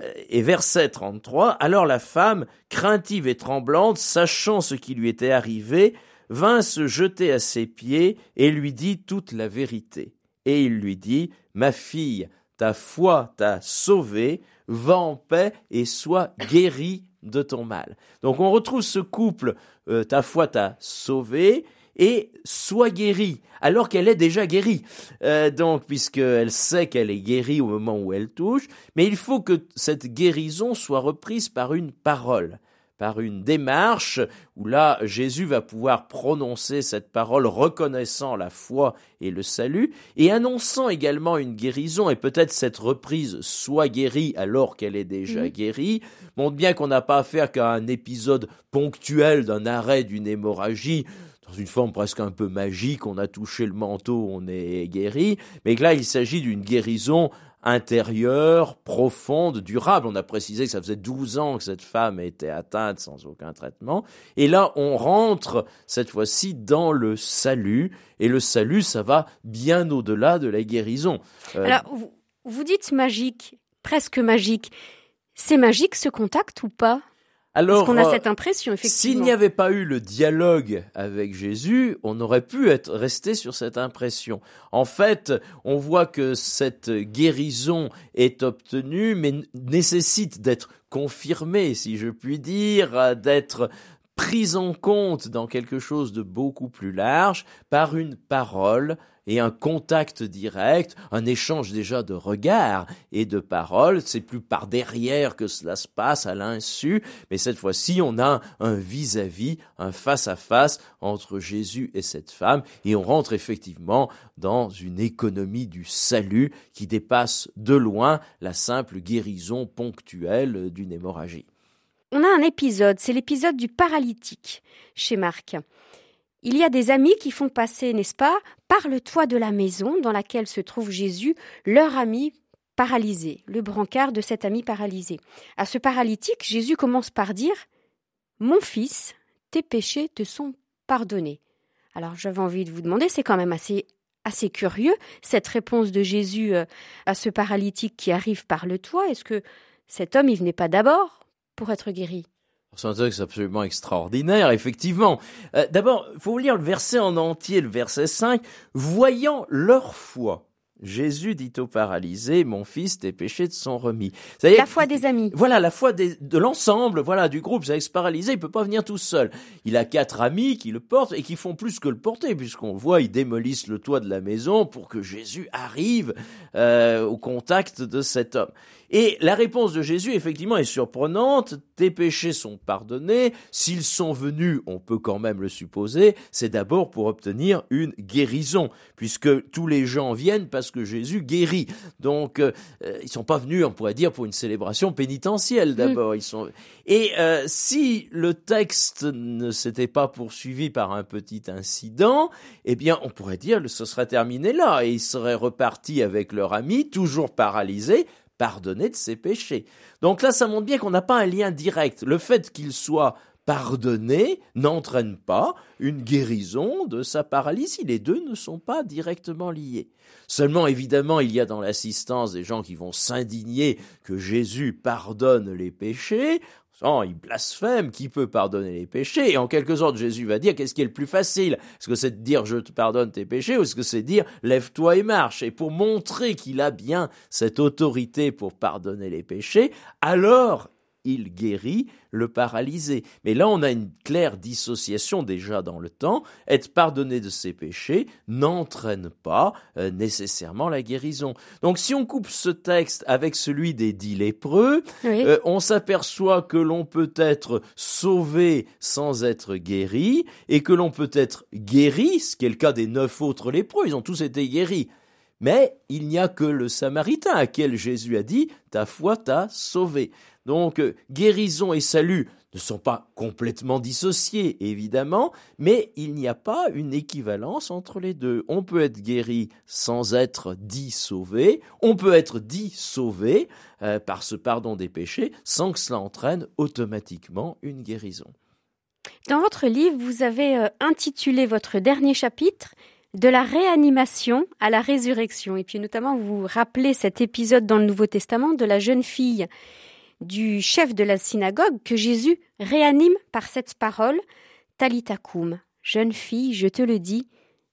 Euh, et verset 33, alors la femme, craintive et tremblante, sachant ce qui lui était arrivé, vint se jeter à ses pieds et lui dit toute la vérité. Et il lui dit, Ma fille, ta foi t'a sauvée, va en paix et sois guérie de ton mal. Donc on retrouve ce couple, euh, ta foi t'a sauvé et sois guérie, alors qu'elle est déjà guérie. Euh, donc, puisqu'elle sait qu'elle est guérie au moment où elle touche, mais il faut que cette guérison soit reprise par une parole par une démarche où là Jésus va pouvoir prononcer cette parole reconnaissant la foi et le salut et annonçant également une guérison et peut-être cette reprise soit guérie alors qu'elle est déjà mhm. guérie montre bien qu'on n'a pas affaire qu'à un épisode ponctuel d'un arrêt d'une hémorragie dans une forme presque un peu magique, on a touché le manteau, on est guéri, mais que là il s'agit d'une guérison intérieure, profonde, durable. On a précisé que ça faisait 12 ans que cette femme était atteinte sans aucun traitement. Et là, on rentre cette fois-ci dans le salut. Et le salut, ça va bien au-delà de la guérison. Euh, Alors, vous dites magique, presque magique. C'est magique ce contact ou pas? Alors, qu'on a euh, cette impression, effectivement. S'il n'y avait pas eu le dialogue avec Jésus, on aurait pu être resté sur cette impression. En fait, on voit que cette guérison est obtenue, mais nécessite d'être confirmée, si je puis dire, d'être prise en compte dans quelque chose de beaucoup plus large par une parole et un contact direct, un échange déjà de regards et de paroles. C'est plus par derrière que cela se passe à l'insu, mais cette fois-ci, on a un vis-à-vis, un face-à-face entre Jésus et cette femme, et on rentre effectivement dans une économie du salut qui dépasse de loin la simple guérison ponctuelle d'une hémorragie. On a un épisode, c'est l'épisode du paralytique chez Marc. Il y a des amis qui font passer, n'est-ce pas, par le toit de la maison dans laquelle se trouve Jésus, leur ami paralysé, le brancard de cet ami paralysé. À ce paralytique, Jésus commence par dire Mon fils, tes péchés te sont pardonnés. Alors j'avais envie de vous demander, c'est quand même assez assez curieux cette réponse de Jésus euh, à ce paralytique qui arrive par le toit. Est-ce que cet homme, il venait pas d'abord? Pour être guéri c'est un texte absolument extraordinaire, effectivement. Euh, d'abord, il faut lire le verset en entier, le verset 5. Voyant leur foi, Jésus dit au paralysé, mon fils, tes péchés te sont remis. La foi des amis. Voilà, la foi de l'ensemble, voilà, du groupe. C'est ce paralysé, il peut pas venir tout seul. Il a quatre amis qui le portent et qui font plus que le porter, puisqu'on voit, ils démolissent le toit de la maison pour que Jésus arrive euh, au contact de cet homme. Et la réponse de Jésus, effectivement, est surprenante. Tes péchés sont pardonnés. S'ils sont venus, on peut quand même le supposer, c'est d'abord pour obtenir une guérison, puisque tous les gens viennent parce que Jésus guérit. Donc, euh, ils sont pas venus, on pourrait dire, pour une célébration pénitentielle mm. d'abord. Ils sont et euh, si le texte ne s'était pas poursuivi par un petit incident, eh bien, on pourrait dire que ce serait terminé là et ils seraient repartis avec leur ami, toujours paralysés, pardonné de ses péchés. Donc là, ça montre bien qu'on n'a pas un lien direct. Le fait qu'il soit pardonné n'entraîne pas une guérison de sa paralysie. Les deux ne sont pas directement liés. Seulement, évidemment, il y a dans l'assistance des gens qui vont s'indigner que Jésus pardonne les péchés Oh, il blasphème, qui peut pardonner les péchés? Et en quelque sorte, Jésus va dire, qu'est-ce qui est le plus facile? Est-ce que c'est de dire je te pardonne tes péchés ou est-ce que c'est de dire lève-toi et marche? Et pour montrer qu'il a bien cette autorité pour pardonner les péchés, alors il guérit le paralysé. Mais là, on a une claire dissociation déjà dans le temps. Être pardonné de ses péchés n'entraîne pas euh, nécessairement la guérison. Donc si on coupe ce texte avec celui des dix lépreux, euh, on s'aperçoit que l'on peut être sauvé sans être guéri et que l'on peut être guéri, ce qui est le cas des neuf autres lépreux, ils ont tous été guéris. Mais il n'y a que le Samaritain à quel Jésus a dit Ta foi t'a sauvé. Donc, euh, guérison et salut ne sont pas complètement dissociés, évidemment, mais il n'y a pas une équivalence entre les deux. On peut être guéri sans être dit sauvé, on peut être dit sauvé euh, par ce pardon des péchés sans que cela entraîne automatiquement une guérison. Dans votre livre, vous avez euh, intitulé votre dernier chapitre de la réanimation à la résurrection. Et puis notamment, vous rappelez cet épisode dans le Nouveau Testament de la jeune fille du chef de la synagogue que Jésus réanime par cette parole Talitakum, jeune fille, je te le dis,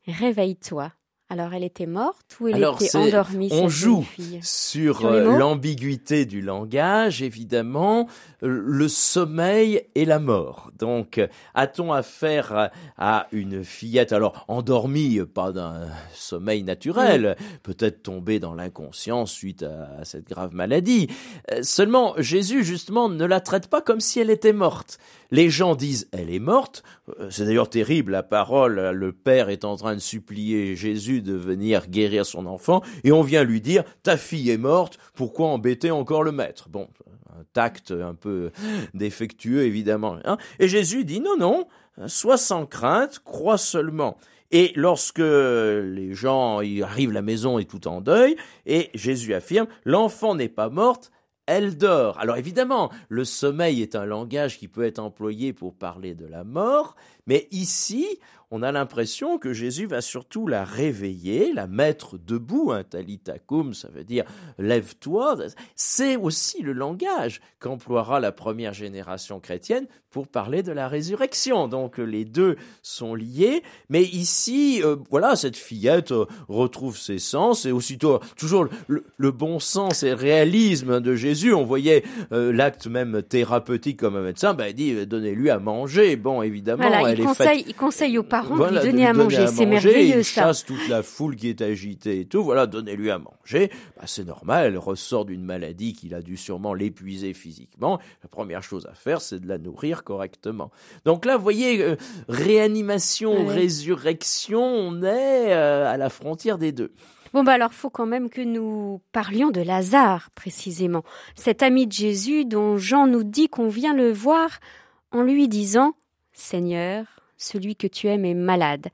réveille-toi. Alors elle était morte ou elle était endormie On joue sur, euh, l'ambiguïté du langage, évidemment, le sommeil et la mort. Donc, a-t-on affaire à une fillette, alors endormie, pas d'un sommeil naturel, peut-être tombée dans l'inconscience suite à, cette grave maladie. Euh, seulement, Jésus, justement, ne la traite pas comme si elle était morte. Les gens disent elle est morte. Euh, c'est d'ailleurs terrible, la parole, le père est en train de supplier Jésus de venir guérir son enfant, et on vient lui dire ta fille est morte, pourquoi embêter encore le maître? Bon, un tact un peu défectueux évidemment. Hein. et Jésus dit non, non, sois sans crainte, crois seulement. Et lorsque les gens arrivent, la maison est tout en deuil, et Jésus affirme, l'enfant n'est pas morte, elle dort. Alors évidemment, le sommeil est un langage qui peut être employé pour parler de la mort, mais ici, on a l'impression que Jésus va surtout la réveiller, la mettre debout, un talitakum, ça veut dire lève-toi. C'est aussi le langage qu'emploiera la première génération chrétienne pour parler de la résurrection. Donc les deux sont liés, mais ici, euh, voilà, cette fillette euh, retrouve ses sens et aussitôt toujours le, bon sens et le réalisme de Jésus. On voyait euh, l'acte même thérapeutique comme un médecin, ben, il dit donnez-lui à manger. Bon, évidemment, elle il, conseille, il conseille aux parents de lui donner à manger. C'est merveilleux il chasse toute la foule qui est agitée et tout. Voilà, donnez-lui à manger. Ben, c'est normal, elle ressort d'une maladie qu'il a dû sûrement l'épuiser physiquement. La première chose à faire, c'est de la nourrir correctement. Donc là, vous voyez, euh, réanimation, résurrection, on est euh, à la frontière des deux. Bon, bah alors, faut quand même que nous parlions de Lazare, précisément. Cet ami de Jésus dont Jean nous dit qu'on vient le voir en lui disant Seigneur, celui que tu aimes est malade.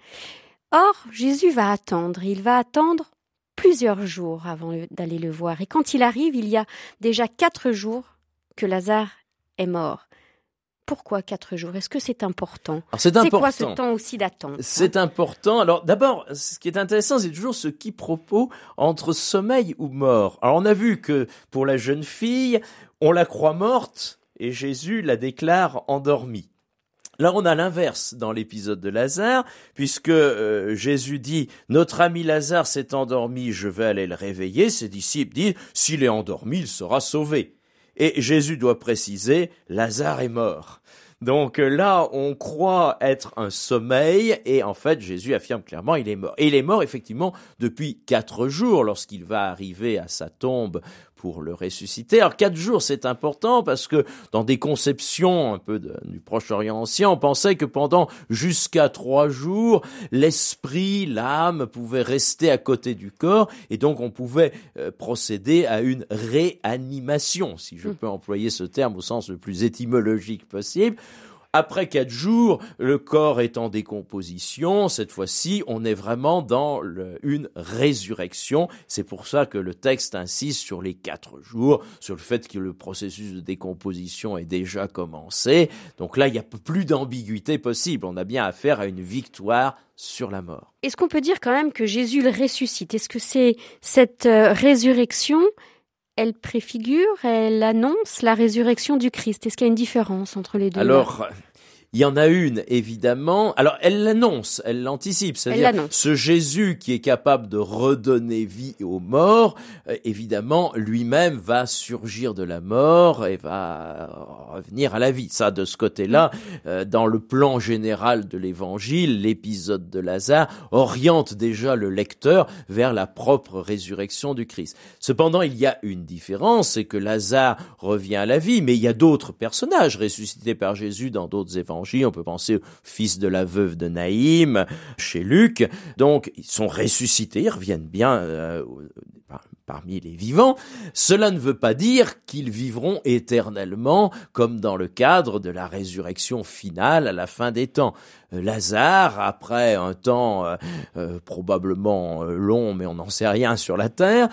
Or, Jésus va attendre, il va attendre plusieurs jours avant d'aller le voir. Et quand il arrive, il y a déjà quatre jours que Lazare est mort. Pourquoi quatre jours? Est-ce que c'est important? C'est quoi ce temps aussi d'attente C'est important. Alors d'abord, ce qui est intéressant, c'est toujours ce qui propos entre sommeil ou mort. Alors on a vu que pour la jeune fille, on la croit morte et Jésus la déclare endormie. Là, on a l'inverse dans l'épisode de Lazare, puisque euh, Jésus dit Notre ami Lazare s'est endormi, je vais aller le réveiller. Ses disciples disent S'il est endormi, il sera sauvé. Et Jésus doit préciser, Lazare est mort. Donc euh, là, on croit être un sommeil et en fait, Jésus affirme clairement, il est mort. Et il est mort effectivement depuis quatre jours lorsqu'il va arriver à sa tombe pour le ressusciter. Alors quatre jours, c'est important parce que dans des conceptions un peu du Proche-Orient ancien, on pensait que pendant jusqu'à trois jours, l'esprit, l'âme pouvaient rester à côté du corps et donc on pouvait euh, procéder à une réanimation, si je hmm. peux employer ce terme au sens le plus étymologique possible. Après quatre jours, le corps est en décomposition. Cette fois-ci, on est vraiment dans une résurrection. C'est pour ça que le texte insiste sur les quatre jours, sur le fait que le processus de décomposition est déjà commencé. Donc là, il n'y a plus d'ambiguïté possible. On a bien affaire à une victoire sur la mort. Est-ce qu'on peut dire quand même que Jésus le ressuscite? Est-ce que c'est cette euh, résurrection elle préfigure, elle annonce la résurrection du Christ. Est-ce qu'il y a une différence entre les deux? Alors, il y en a une, évidemment. Alors, elle l'annonce, elle l'anticipe. C'est-à-dire, ce Jésus qui est capable de redonner vie aux morts, euh, évidemment, lui-même va surgir de la mort et va revenir à la vie. Ça, de ce côté-là, euh, dans le plan général de l'évangile, l'épisode de Lazare oriente déjà le lecteur vers la propre résurrection du Christ. Cependant, il y a une différence, c'est que Lazare revient à la vie, mais il y a d'autres personnages ressuscités par Jésus dans d'autres évangiles on peut penser au fils de la veuve de Naïm chez Luc. Donc, ils sont ressuscités, ils reviennent bien, euh, parmi les vivants, cela ne veut pas dire qu'ils vivront éternellement comme dans le cadre de la résurrection finale à la fin des temps. Euh, Lazare, après un temps euh, euh, probablement long, mais on n'en sait rien sur la terre,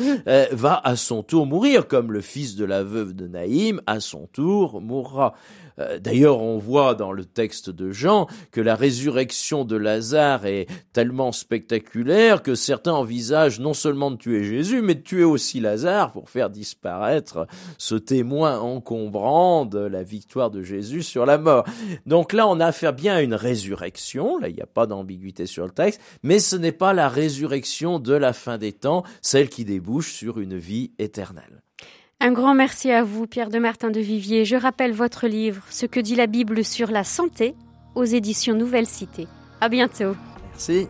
va à son tour mourir, comme le fils de la veuve de Naïm, à son tour mourra. Euh, d'ailleurs, on voit dans le texte de Jean que la résurrection de Lazare est tellement spectaculaire que certains envisagent non seulement de tuer Jésus, mais de tuer aussi Lazare pour faire disparaître ce témoin encombrant de la victoire de Jésus sur la mort. Donc là, on a affaire bien à une résurrection, là il n'y a pas d'ambiguïté sur le texte, mais ce n'est pas la résurrection de la fin des temps, celle qui débouche sur une vie éternelle. Un grand merci à vous, Pierre de Martin de Vivier. Je rappelle votre livre, Ce que dit la Bible sur la santé, aux éditions Nouvelle Cité. À bientôt. Merci.